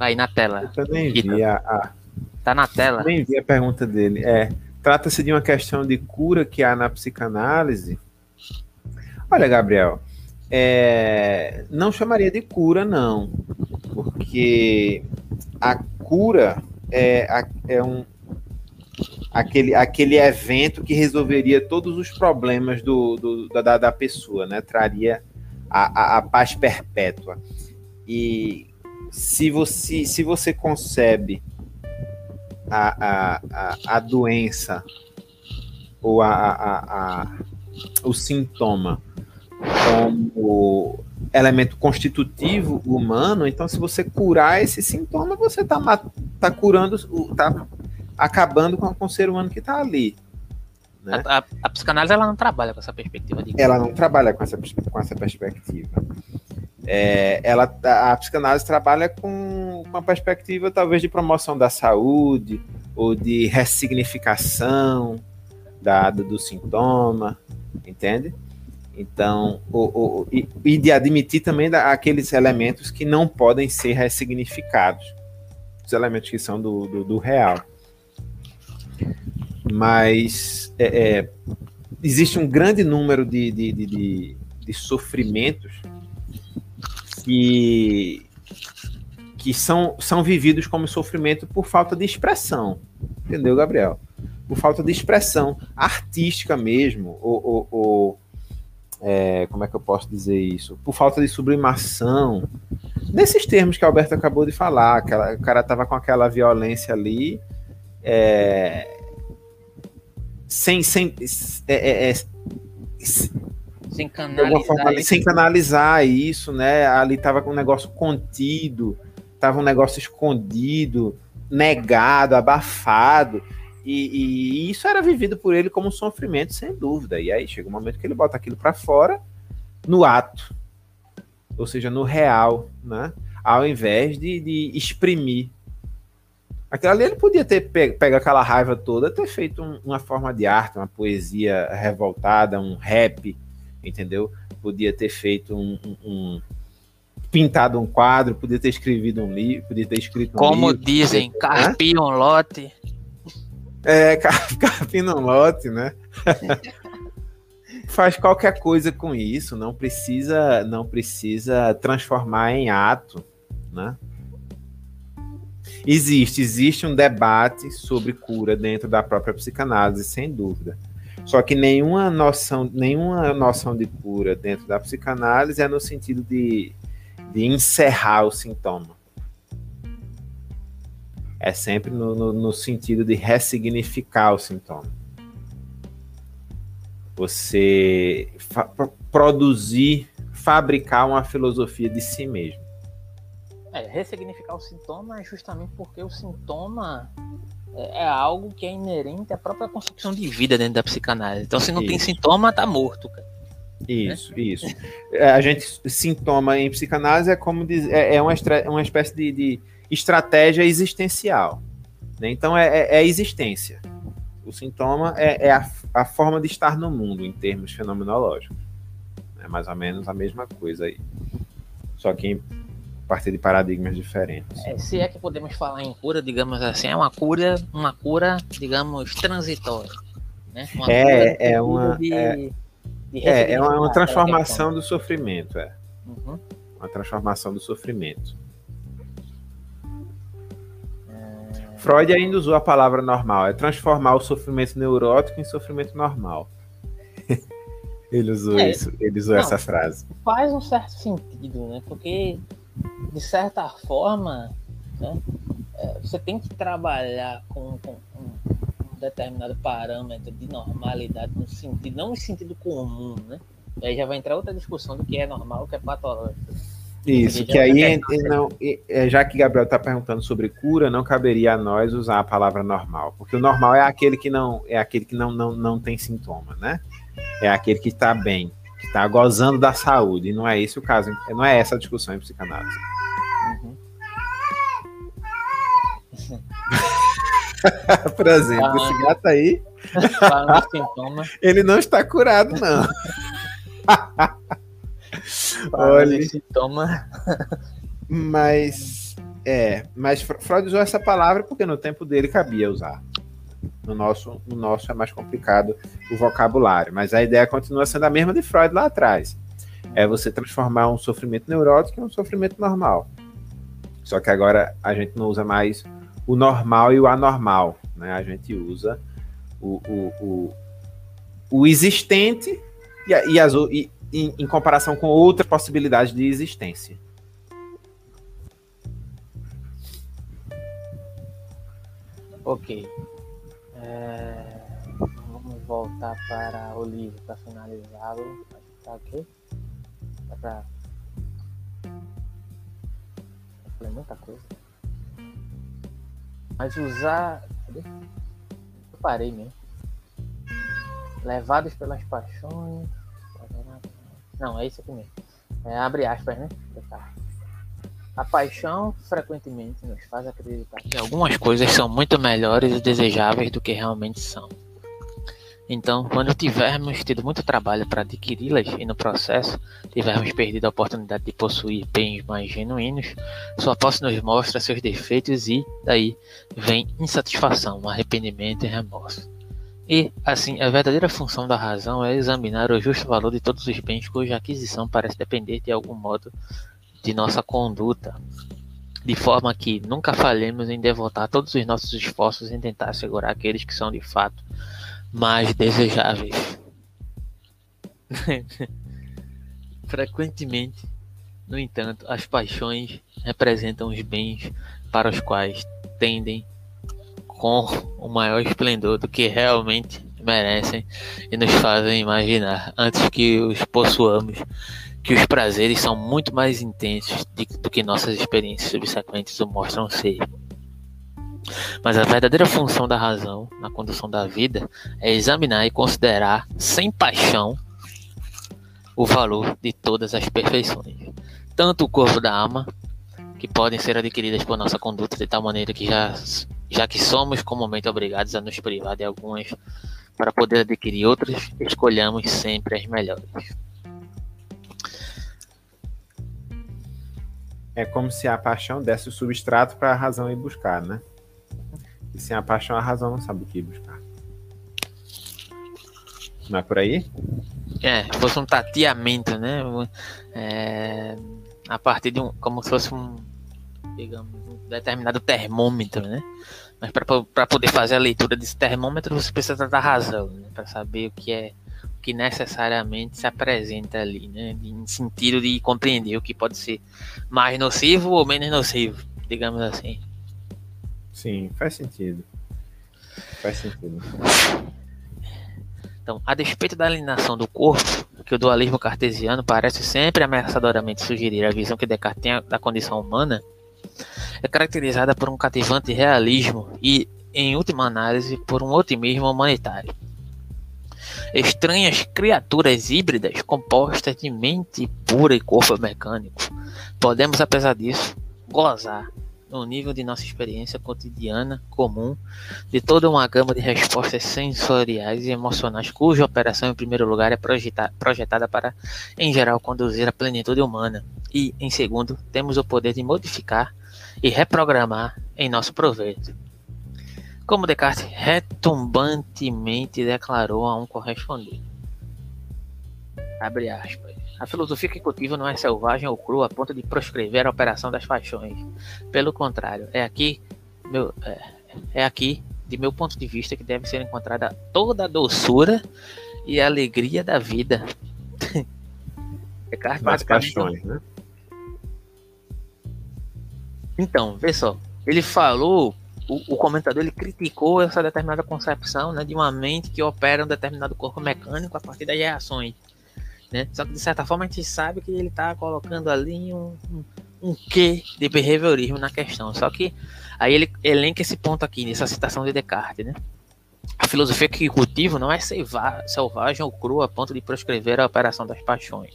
A: Aí na tela.
B: Eu nem vi a, a,
A: Tá na tela.
B: nem vi a pergunta dele. É, trata-se de uma questão de cura que há na psicanálise. Olha, Gabriel, é, não chamaria de cura, não, porque a cura é, é um aquele, aquele evento que resolveria todos os problemas do, do- da, da pessoa, né? Traria a, a, a paz perpétua. E se você, se você concebe a, a, a, a doença ou a, a, a- o sintoma como elemento constitutivo humano, então se você curar esse sintoma, você está tá curando, está acabando com, com o ser humano que está ali. né?
A: A, a- a psicanálise ela não trabalha com essa perspectiva de
B: ela não trabalha com essa, com essa perspectiva. É, ela, a, psicanálise trabalha com uma perspectiva talvez de promoção da saúde ou de ressignificação da, do, do sintoma, entende? Então, o, o- e, e de admitir também da- aqueles elementos que não podem ser ressignificados, os elementos que são do, do, do real. Mas é, é, existe um grande número de, de, de, de, de sofrimentos que, que são, são vividos como sofrimento por falta de expressão. Entendeu, Gabriel? Por falta de expressão artística mesmo, ou, ou- ou, é, como é que eu posso dizer isso? Por falta de sublimação. Nesses termos que Alberto acabou de falar, aquela, o cara tava com aquela violência ali, é, sem, sem, é, é, é,
A: sem
B: forma,
A: canalizar
B: ali,
A: isso.
B: sem canalizar isso, né? Ali tava com um negócio contido, tava um negócio escondido, negado, abafado. E, e isso era vivido por ele como um sofrimento, sem dúvida. E aí chega um momento que ele bota aquilo para fora no ato, ou seja, no real, né? Ao invés de, de exprimir. Aquilo ali ele podia ter pe- pego aquela raiva toda, ter feito um- uma forma de arte, uma poesia revoltada, um rap, entendeu? Podia ter feito um, um- um- pintado um quadro, podia ter escrevido um livro, podia ter escrito um
A: Como
B: livro,
A: dizem, carpia um lote.
B: É, ca- capina um lote, né? Faz qualquer coisa com isso, não precisa, não precisa transformar em ato, né? Existe, existe um debate sobre cura dentro da própria psicanálise, sem dúvida. Só que nenhuma noção, nenhuma noção de cura dentro da psicanálise é no sentido de, de encerrar o sintoma. É sempre no, no, no sentido de ressignificar o sintoma. Você fa- pro- produzir, fabricar uma filosofia de si mesmo.
A: É, ressignificar o sintoma é justamente porque o sintoma é, algo que é inerente à própria construção de vida dentro da psicanálise. Então, se não tem
B: Isso.
A: sintoma, tá morto, cara.
B: Isso, isso. É, A gente, sintoma em psicanálise é como diz, é, é uma, uma espécie de, de estratégia existencial. né? Então é, é, é existência. O sintoma é, é a, a forma de estar no mundo em termos fenomenológicos. É mais ou menos a mesma coisa aí. Só que partir de paradigmas diferentes.
A: É, se é que podemos falar em cura, digamos assim, é uma cura, uma cura, digamos, transitória. Né? Uma
B: É,
A: cura
B: é uma-
A: de-
B: é-
A: de
B: É, é uma, transformação do sofrimento, é.
A: Uhum.
B: Uma transformação do sofrimento. Freud ainda usou a palavra normal, é transformar o sofrimento neurótico em sofrimento normal. ele usou
A: É.
B: isso, ele usou
A: Não.
B: essa frase.
A: faz um certo sentido, né? Porque, de certa forma, né, é, você tem que trabalhar com, com um, determinado parâmetro de normalidade no sentido, não no sentido comum, né? Aí já vai entrar outra discussão do que é normal, o que é patológico.
B: Isso, que aí,
A: tá
B: en- não, e- é, já que Gabriel está perguntando sobre cura, não caberia a nós usar a palavra normal, porque o normal é aquele que não é aquele que não, não, não tem sintoma, né? É aquele que está bem, está gozando da saúde, e não é esse o caso, não é essa a discussão em psicanálise.
A: Uhum.
B: Por exemplo, esse gato aí,
A: de sintoma,
B: ele não está curado, não. Olha,
A: toma.
B: mas é, mas Freud usou essa palavra porque no tempo dele cabia usar. No nosso, no nosso é mais complicado o vocabulário, mas a ideia continua sendo a mesma de Freud lá atrás. É você transformar um sofrimento neurótico em um sofrimento normal. Só que agora a gente não usa mais o normal e o anormal, né? A gente usa o, o, o, o existente e, e, as, e em, em comparação com outras possibilidades de existência.
A: Ok. É, vamos voltar para o livro para finalizá-lo. Tá ok? Dá pra. Eu falei muita coisa. Mas usar. Cadê? Eu parei mesmo. Levados pelas paixões. Não, é isso aqui mesmo. É, abre aspas, né? Tá. A paixão frequentemente nos faz acreditar que algumas coisas são muito melhores e desejáveis do que realmente são. Então, quando tivermos tido muito trabalho para adquiri-las e no processo tivermos perdido a oportunidade de possuir bens mais genuínos, sua posse nos mostra seus defeitos e, daí, vem insatisfação, arrependimento e remorso. E, assim, a verdadeira função da razão é examinar o justo valor de todos os bens cuja aquisição parece depender de algum modo de nossa conduta, de forma que nunca falhemos em devotar todos os nossos esforços em tentar assegurar aqueles que são de fato mais desejáveis. Frequentemente, no entanto, as paixões representam os bens para os quais tendem com o maior esplendor do que realmente merecem e nos fazem imaginar antes que os possuamos que os prazeres são muito mais intensos do que nossas experiências subsequentes o mostram ser. Mas a verdadeira função da razão na condução da vida é examinar e considerar sem paixão o valor de todas as perfeições, tanto o corpo da alma, que podem ser adquiridas por nossa conduta de tal maneira que já, já que somos comumente obrigados a nos privar de algumas para poder adquirir outras, escolhamos sempre as melhores.
B: É como se a paixão desse o substrato para a razão ir buscar, né? E sem a paixão, a razão não sabe o que ir buscar. Não é por aí?
A: É, fosse um tateamento, né? É, a partir de um. Como se fosse um. Digamos, um determinado termômetro, né? Mas para poder fazer a leitura desse termômetro, você precisa da razão, né? Para saber o que é que necessariamente se apresenta ali, né? Em sentido de compreender o que pode ser mais nocivo ou menos nocivo, digamos assim.
B: Sim, faz sentido. Faz sentido.
A: Então, a despeito da alienação do corpo, que o dualismo cartesiano parece sempre ameaçadoramente sugerir a visão que Descartes tem da condição humana, é caracterizada por um cativante realismo e, em última análise, por um otimismo humanitário estranhas criaturas híbridas compostas de mente pura e corpo mecânico. Podemos, apesar disso, gozar no nível de nossa experiência cotidiana comum de toda uma gama de respostas sensoriais e emocionais cuja operação em primeiro lugar é projetada para em geral conduzir à plenitude humana e em segundo temos o poder de modificar e reprogramar em nosso proveito como Descartes retumbantemente declarou a um correspondente. Abre aspas. A filosofia que cultiva não é selvagem ou crua a ponto de proscrever a operação das paixões. Pelo contrário, é aqui, meu, é, é aqui, de meu ponto de vista, que deve ser encontrada toda a doçura e a alegria da vida.
B: Descartes das paixões, né?
A: Então, vê só, ele falou o, o, comentador ele criticou essa determinada concepção né, de uma mente que opera um determinado corpo mecânico a partir das reações. Né? Só que de certa forma a gente sabe que ele está colocando ali um, um, um quê de behaviorismo na questão. Só que aí ele elenca esse ponto aqui nessa citação de Descartes. Né? A filosofia que cultivo não é selvagem ou crua a ponto de proscrever a operação das paixões.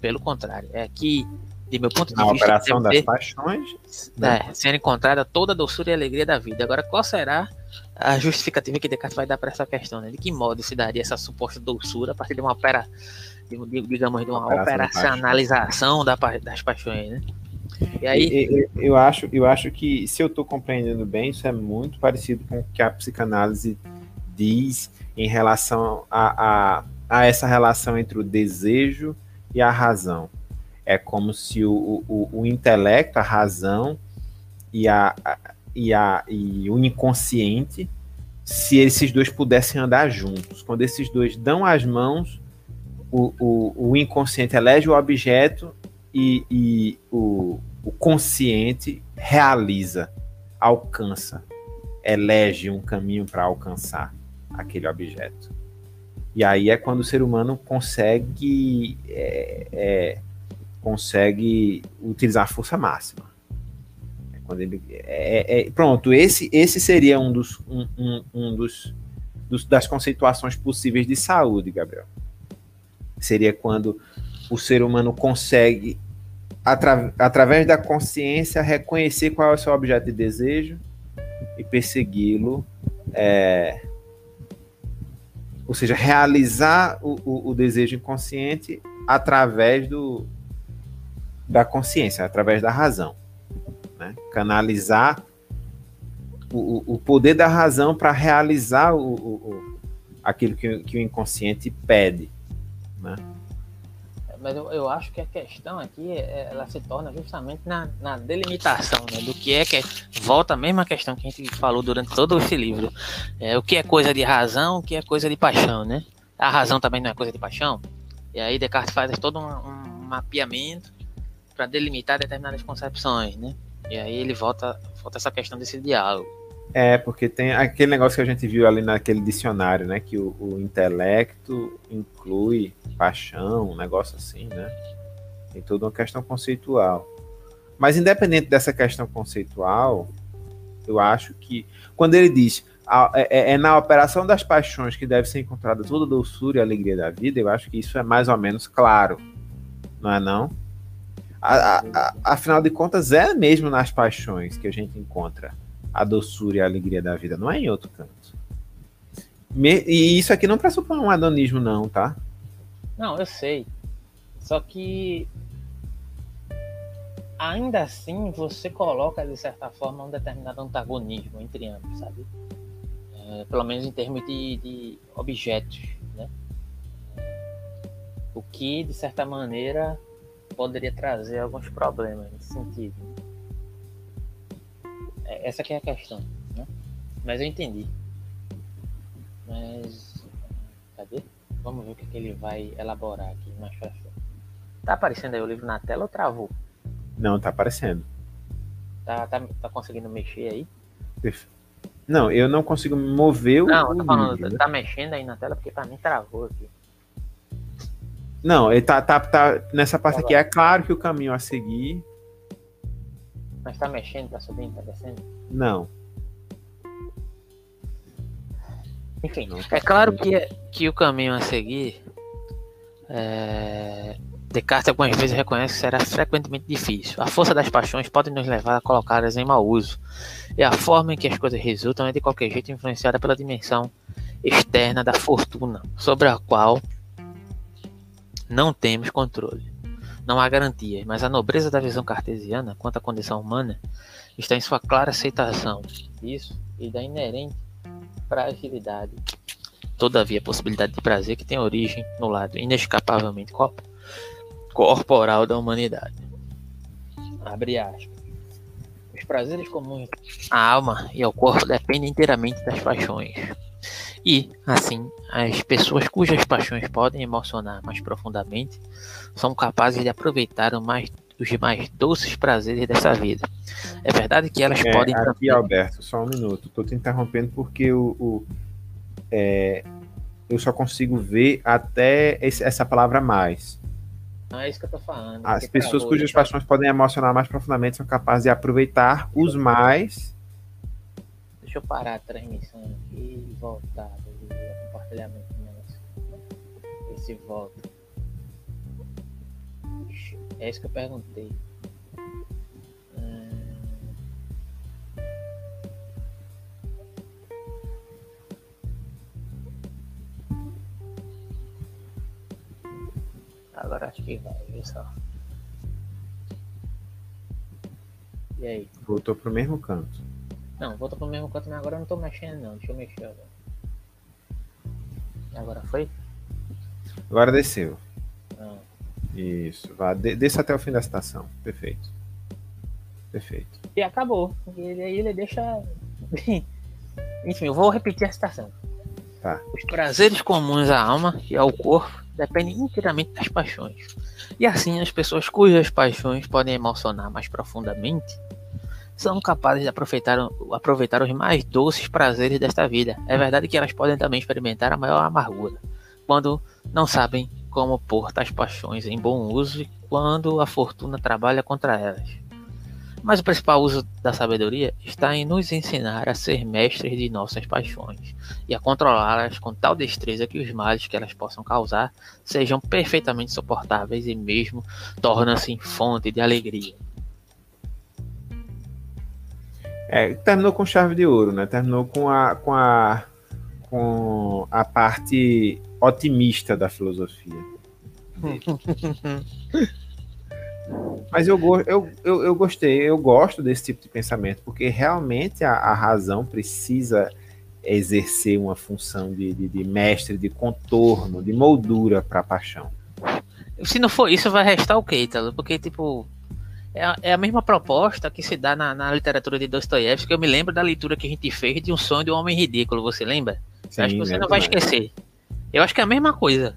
A: Pelo contrário, é que de meu ponto de
B: a
A: vista.
B: operação das ter, paixões.
A: Né? É, sendo encontrada toda a doçura e alegria da vida. Agora, qual será a justificativa que Descartes vai dar para essa questão? Né? De que modo se daria essa suposta doçura a partir de uma opera digamos, de uma operacionalização da, das paixões, né?
B: E aí... Eu, eu, acho, eu acho que, se eu estou compreendendo bem, isso é muito parecido com o que a psicanálise diz em relação a, a, a essa relação entre o desejo e a razão. É como se o, o, o intelecto, a razão e, a, e, a, e o inconsciente, se esses dois pudessem andar juntos. Quando esses dois dão as mãos, o, o, o inconsciente elege o objeto e, e o, o consciente realiza, alcança, elege um caminho para alcançar aquele objeto. E aí é quando o ser humano consegue é, é, consegue utilizar a força máxima. É quando ele é, é, pronto, esse esse seria um dos um, um, um dos, dos, das conceituações possíveis de saúde, Gabriel. Seria quando o ser humano consegue atra, através da consciência reconhecer qual é o seu objeto de desejo e persegui-lo é, ou seja, realizar o, o, o desejo inconsciente através do, da consciência, através da razão. Né? Canalizar o, o poder da razão para realizar o, o, aquilo que, que o inconsciente pede. Né?
A: mas eu, eu acho que a questão aqui é, ela se torna justamente na, na delimitação né, do que é que é, volta a mesma questão que a gente falou durante todo esse livro é o que é coisa de razão o que é coisa de paixão né a razão também não é coisa de paixão e aí Descartes faz todo um, um mapeamento para delimitar determinadas concepções né e aí ele volta volta essa questão desse diálogo
B: é, porque tem aquele negócio que a gente viu ali naquele dicionário, né? Que o, o intelecto inclui paixão, um negócio assim, né? Tem toda uma questão conceitual. Mas independente dessa questão conceitual, eu acho que quando ele diz é, é, é, na operação das paixões que deve ser encontrada toda a doçura e a alegria da vida, eu acho que isso é mais ou menos claro, não é não? A, a, afinal de contas, é mesmo nas paixões que a gente encontra a doçura e a alegria da vida, não é em outro canto. Me, e isso aqui não pressupõe um hedonismo, não, tá?
A: Não, eu sei. Só que ainda assim você coloca de certa forma um determinado antagonismo entre ambos, sabe? É, pelo menos em termos de, de objetos, né? O que de certa maneira poderia trazer alguns problemas nesse sentido. É, essa que é a questão, né? Mas eu entendi. Mas cadê? Vamos ver o que, que ele vai elaborar aqui mais pra frente. Tá aparecendo aí o livro na tela ou travou?
B: Não, tá aparecendo.
A: Tá, tá, tá conseguindo mexer aí?
B: Não, eu não consigo mover
A: o. Não, tô falando, livro, tá né? mexendo aí na tela porque pra mim travou aqui.
B: Não, ele tá, tá, tá nessa parte tá aqui. É claro que o caminho a seguir
A: mas tá mexendo, tá subindo, tá descendo?
B: Não.
A: Enfim, não, tá é claro que, que o caminho a seguir. É... Descartes algumas vezes reconhece que será frequentemente difícil. A força das paixões pode nos levar a colocá-las em mau uso. E a forma em que as coisas resultam é de qualquer jeito influenciada pela dimensão externa da fortuna, sobre a qual não temos controle. Não há garantias, mas a nobreza da visão cartesiana quanto à condição humana está em sua clara aceitação disso e da inerente fragilidade. Todavia, a possibilidade de prazer que tem origem no lado inescapavelmente corporal da humanidade. Abre aspas. Os prazeres comuns à alma e ao corpo dependem inteiramente das paixões. E, assim, as pessoas cujas paixões podem emocionar mais profundamente são capazes de aproveitar mais, os mais doces prazeres dessa vida. É verdade que elas
B: é,
A: podem.
B: Aqui. Alberto, só um minuto. Estou te interrompendo porque o, o é, eu só consigo ver até esse, essa palavra mais.
A: Não é isso que eu tô falando.
B: As pessoas cujas paixões podem emocionar mais profundamente são capazes de aproveitar os mais
A: Deixa eu parar a transmissão aqui e voltar do compartilhamento Ver se volta. É isso que eu perguntei. agora acho que vai, viu só. E aí?
B: Voltou pro mesmo canto.
A: Não, voltou pro mesmo canto, mas agora eu não tô mexendo não. Deixa eu mexer agora. Agora foi?
B: Agora desceu.
A: Não.
B: Isso. Vá, de, desça até o fim da citação. Perfeito. Perfeito.
A: E acabou. E aí ele deixa. Enfim, eu vou repetir a citação.
B: Tá.
A: Os prazeres comuns à alma e ao corpo dependem inteiramente das paixões. E assim, as pessoas cujas paixões podem emocionar mais profundamente são capazes de aproveitar, aproveitar os mais doces prazeres desta vida. É verdade que elas podem também experimentar a maior amargura quando não sabem como pôr tais paixões em bom uso e quando a fortuna trabalha contra elas. Mas o principal uso da sabedoria está em nos ensinar a ser mestres de nossas paixões e a controlá-las com tal destreza que os males que elas possam causar sejam perfeitamente suportáveis e mesmo tornam-se fonte de alegria.
B: É, terminou com chave de ouro, né? Terminou com a, com a, com a parte otimista da filosofia. Mas eu, eu, eu, eu gostei, eu gosto desse tipo de pensamento, porque realmente a, a razão precisa exercer uma função de, de, de mestre, de contorno, de moldura para a paixão.
A: Se não for isso, vai restar o quê, Ítalo? Porque, tipo, é a, é a mesma proposta que se dá na, na literatura de Dostoiévski, que eu me lembro da leitura que a gente fez de Um Sonho de um Homem Ridículo, você lembra? Sim, acho que você não vai esquecer. Eu acho que é a mesma coisa.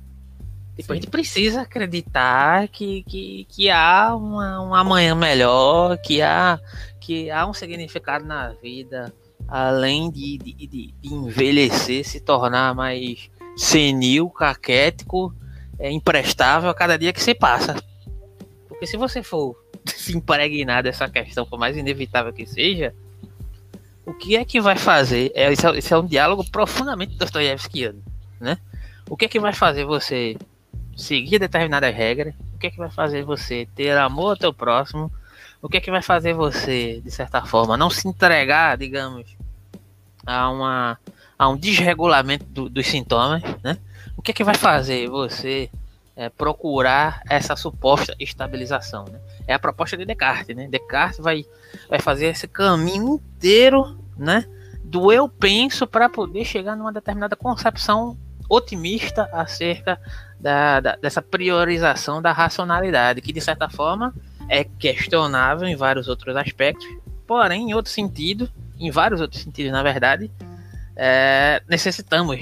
A: Tipo, a gente precisa acreditar que, que, que há uma, um amanhã melhor, que há, que há um significado na vida, além de, de, de, de envelhecer, se tornar mais senil, caquético, é, imprestável a cada dia que se passa. Porque se você for se impregnar dessa questão, por mais inevitável que seja, o que é que vai fazer? É, esse, é, é um diálogo profundamente dostoiévskiano, né? O que é que vai fazer você seguir determinadas regras, o que é que vai fazer você ter amor ao teu próximo, o que é que vai fazer você, de certa forma, não se entregar, digamos, a, uma, a um desregulamento do, dos sintomas, né? O que é que vai fazer você é, procurar essa suposta estabilização, né? É a proposta de Descartes, né? Descartes vai, vai fazer esse caminho inteiro, né? Do eu penso para poder chegar numa determinada concepção otimista acerca da, da, dessa priorização da racionalidade, que de certa forma é questionável em vários outros aspectos, porém, em outro sentido, em vários outros sentidos, na verdade, é, necessitamos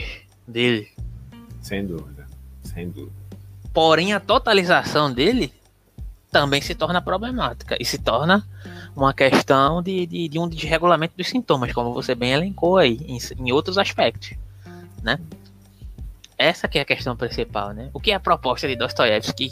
A: dele.
B: Sem dúvida, sem dúvida.
A: Porém, a totalização dele também se torna problemática e se torna uma questão de, de, de um desregulamento dos sintomas, como você bem elencou aí, em, em outros aspectos, né? essa que é a questão principal, né? O que é a proposta de Dostoiévski?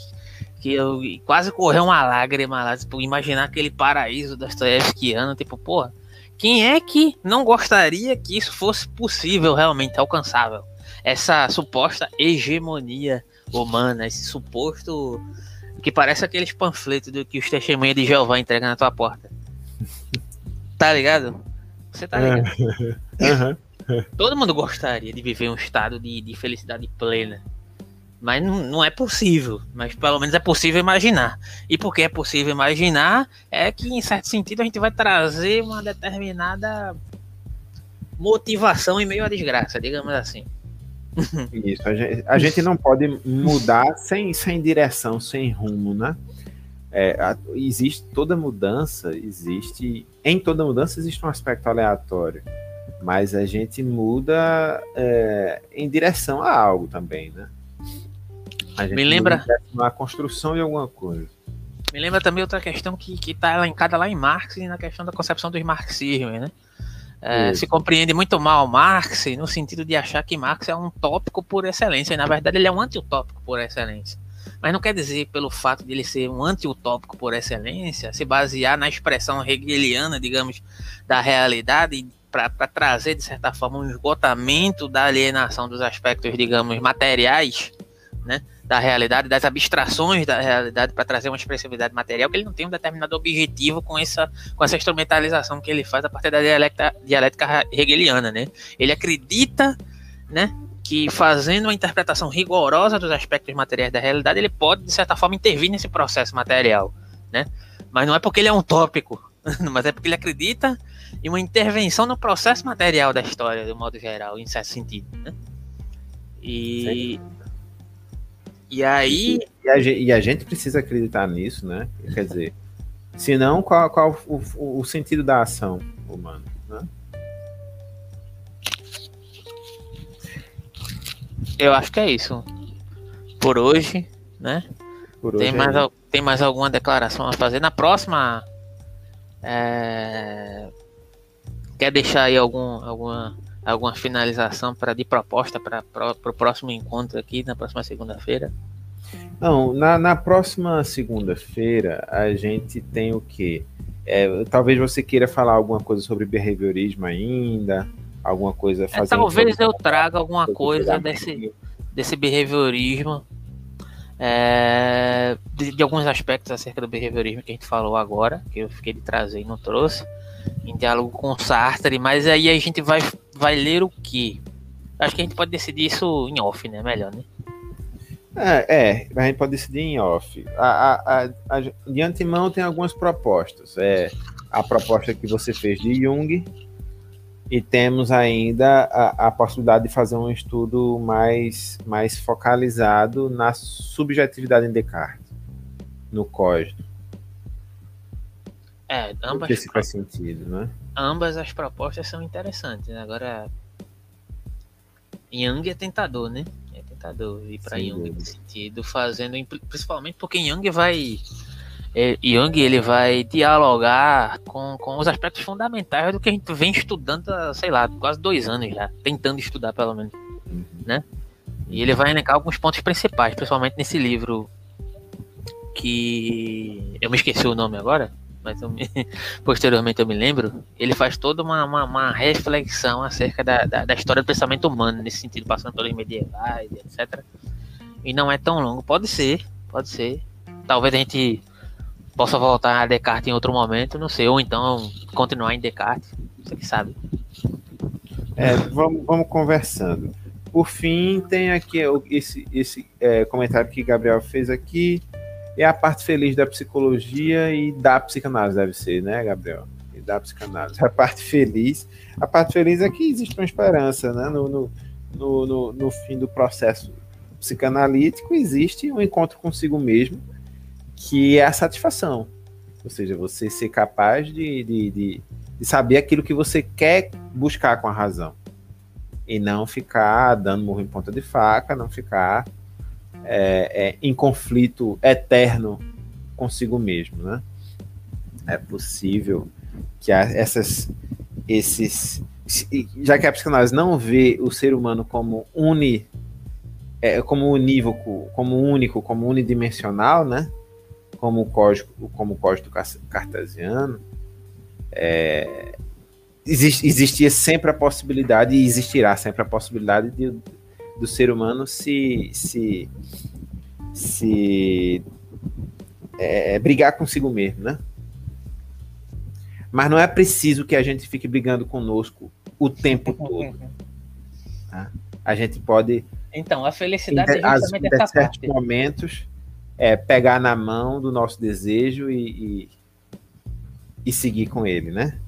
A: Que eu quase correu uma lágrima lá, tipo, imaginar aquele paraíso dostoiévskiano, tipo, porra, quem é que não gostaria que isso fosse possível, realmente alcançável? Essa suposta hegemonia humana, esse suposto que parece aqueles panfletos do que os testemunhas de Jeová entregam na tua porta. Tá ligado? Você tá ligado? Uhum. Todo mundo gostaria de viver um estado de, de felicidade plena. Mas não, não, é possível. Mas pelo menos é possível imaginar. E porque é possível imaginar, é que em certo sentido a gente vai trazer uma determinada motivação em meio à desgraça, digamos assim.
B: Isso, a gente, a gente não pode mudar sem, sem direção, sem rumo, né? É, a, existe toda mudança, existe. Em toda mudança existe um aspecto aleatório mas a gente muda é, em direção a algo também, né?
A: A gente Me lembra
B: a construção de alguma coisa.
A: Me lembra também outra questão que que está elencada lá em Marx e na questão da concepção dos marxismos, né? É, se compreende muito mal Marx no sentido de achar que Marx é um tópico por excelência, e na verdade ele é um anti-utópico por excelência. Mas não quer dizer, pelo fato de ele ser um anti-utópico por excelência, se basear na expressão hegeliana, digamos, da realidade para trazer, de certa forma, um esgotamento da alienação dos aspectos, digamos, materiais, né, da realidade, das abstrações da realidade, para trazer uma expressividade material, que ele não tem um determinado objetivo com essa, com essa instrumentalização que ele faz a partir da dialética, dialética hegeliana. Né? Ele acredita né, que fazendo uma interpretação rigorosa dos aspectos materiais da realidade, ele pode, de certa forma, intervir nesse processo material, né? Mas não é porque ele é um tópico, mas é porque ele acredita em uma intervenção no processo material da história, de modo geral, em certo sentido, né? E... E aí...
B: E a, e a gente precisa acreditar nisso, né? Quer dizer, senão qual, qual o, o sentido da ação humana, né?
A: Eu acho que é isso. Por hoje, né?
B: Por
A: tem,
B: hoje
A: mais,
B: é
A: tem mais alguma declaração a fazer? Na próxima. é, Quer deixar aí algum, alguma, alguma finalização para de proposta para o próximo encontro aqui, na próxima segunda-feira?
B: Não, na, na próxima segunda-feira a gente tem o quê? É, talvez você queira falar alguma coisa sobre behaviorismo ainda, alguma coisa
A: É,
B: fazer.
A: talvez eu traga alguma coisa desse, desse behaviorismo, é, de, de alguns aspectos acerca do behaviorismo que a gente falou agora, que eu fiquei de trazer e não trouxe, em diálogo com o Sartre, mas aí a gente vai, vai ler o quê? Acho que a gente pode decidir isso em off, né? Melhor, né?
B: É, é, a gente pode decidir em off. A, a, a- de antemão tem algumas propostas. É a proposta que você fez de Jung e temos ainda a, a possibilidade de fazer um estudo mais, mais focalizado na subjetividade em Descartes, no código.
A: É, ambas,
B: sei se faz sentido, né?
A: Ambas as propostas são interessantes. Né? Agora, Young é tentador, né? É tentador ir para Young
B: dúvida.
A: nesse sentido, fazendo principalmente porque Young vai é, Young ele vai dialogar com, com os aspectos fundamentais do que a gente vem estudando há, sei lá, quase dois anos já, tentando estudar pelo menos, né? E ele vai elencar alguns pontos principais, principalmente nesse livro que eu me esqueci o nome agora, mas me- posteriormente eu me lembro. Ele faz toda uma, uma, uma reflexão acerca da, da, da história do pensamento humano, nesse sentido, passando pelos medievais, etc. E não é tão longo. Pode ser, pode ser. Talvez a gente possa voltar a Descartes em outro momento, não sei, ou então continuar em Descartes, você que sabe.
B: É, vamos, vamos conversando. Por fim, tem aqui esse, esse é, comentário que Gabriel fez aqui. É a parte feliz da psicologia e da psicanálise, deve ser, né, Gabriel? E da psicanálise. A parte feliz. A parte feliz é que existe uma esperança, né? No, no, no, no, fim do processo psicanalítico, existe um encontro consigo mesmo, que é a satisfação. Ou seja, você ser capaz de, de, de, de saber aquilo que você quer buscar com a razão e não ficar dando murro em ponta de faca, não ficar é, é, em conflito eterno consigo mesmo, né? É possível que essas, esses, se- já que a psicanálise não vê o ser humano como uni, é, como unívoco, como único, como unidimensional, né? Como o código, como o código cartesiano, é, exist- existia sempre a possibilidade e existirá sempre a possibilidade de, do ser humano se se se é, brigar consigo mesmo, né? Mas não é preciso que a gente fique brigando conosco o tempo todo. tá? A gente pode,
A: Então, a
B: em,
A: felicidade
B: de-
A: é
B: as-
A: justamente
B: em
A: essa
B: certos
A: parte.
B: momentos, é, pegar na mão do nosso desejo e, e, e seguir com ele, né?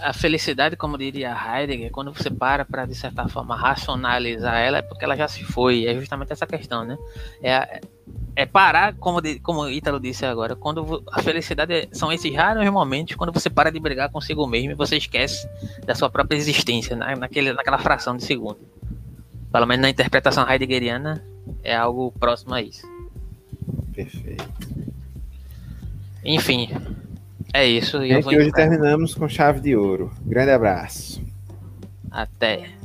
A: A felicidade, como diria Heidegger, quando você para para, de certa forma, racionalizar ela, é porque ela já se foi. É justamente essa questão, né? É, é parar, como, de- como o Ítalo disse agora, quando a felicidade são esses raros momentos quando você para de brigar consigo mesmo e você esquece da sua própria existência, na, naquele, naquela fração de segundo. Pelo menos na interpretação heideggeriana, é algo próximo a isso.
B: Perfeito.
A: Enfim, é isso. E
B: hoje
A: encerrar.
B: terminamos com chave de ouro. Grande abraço.
A: Até.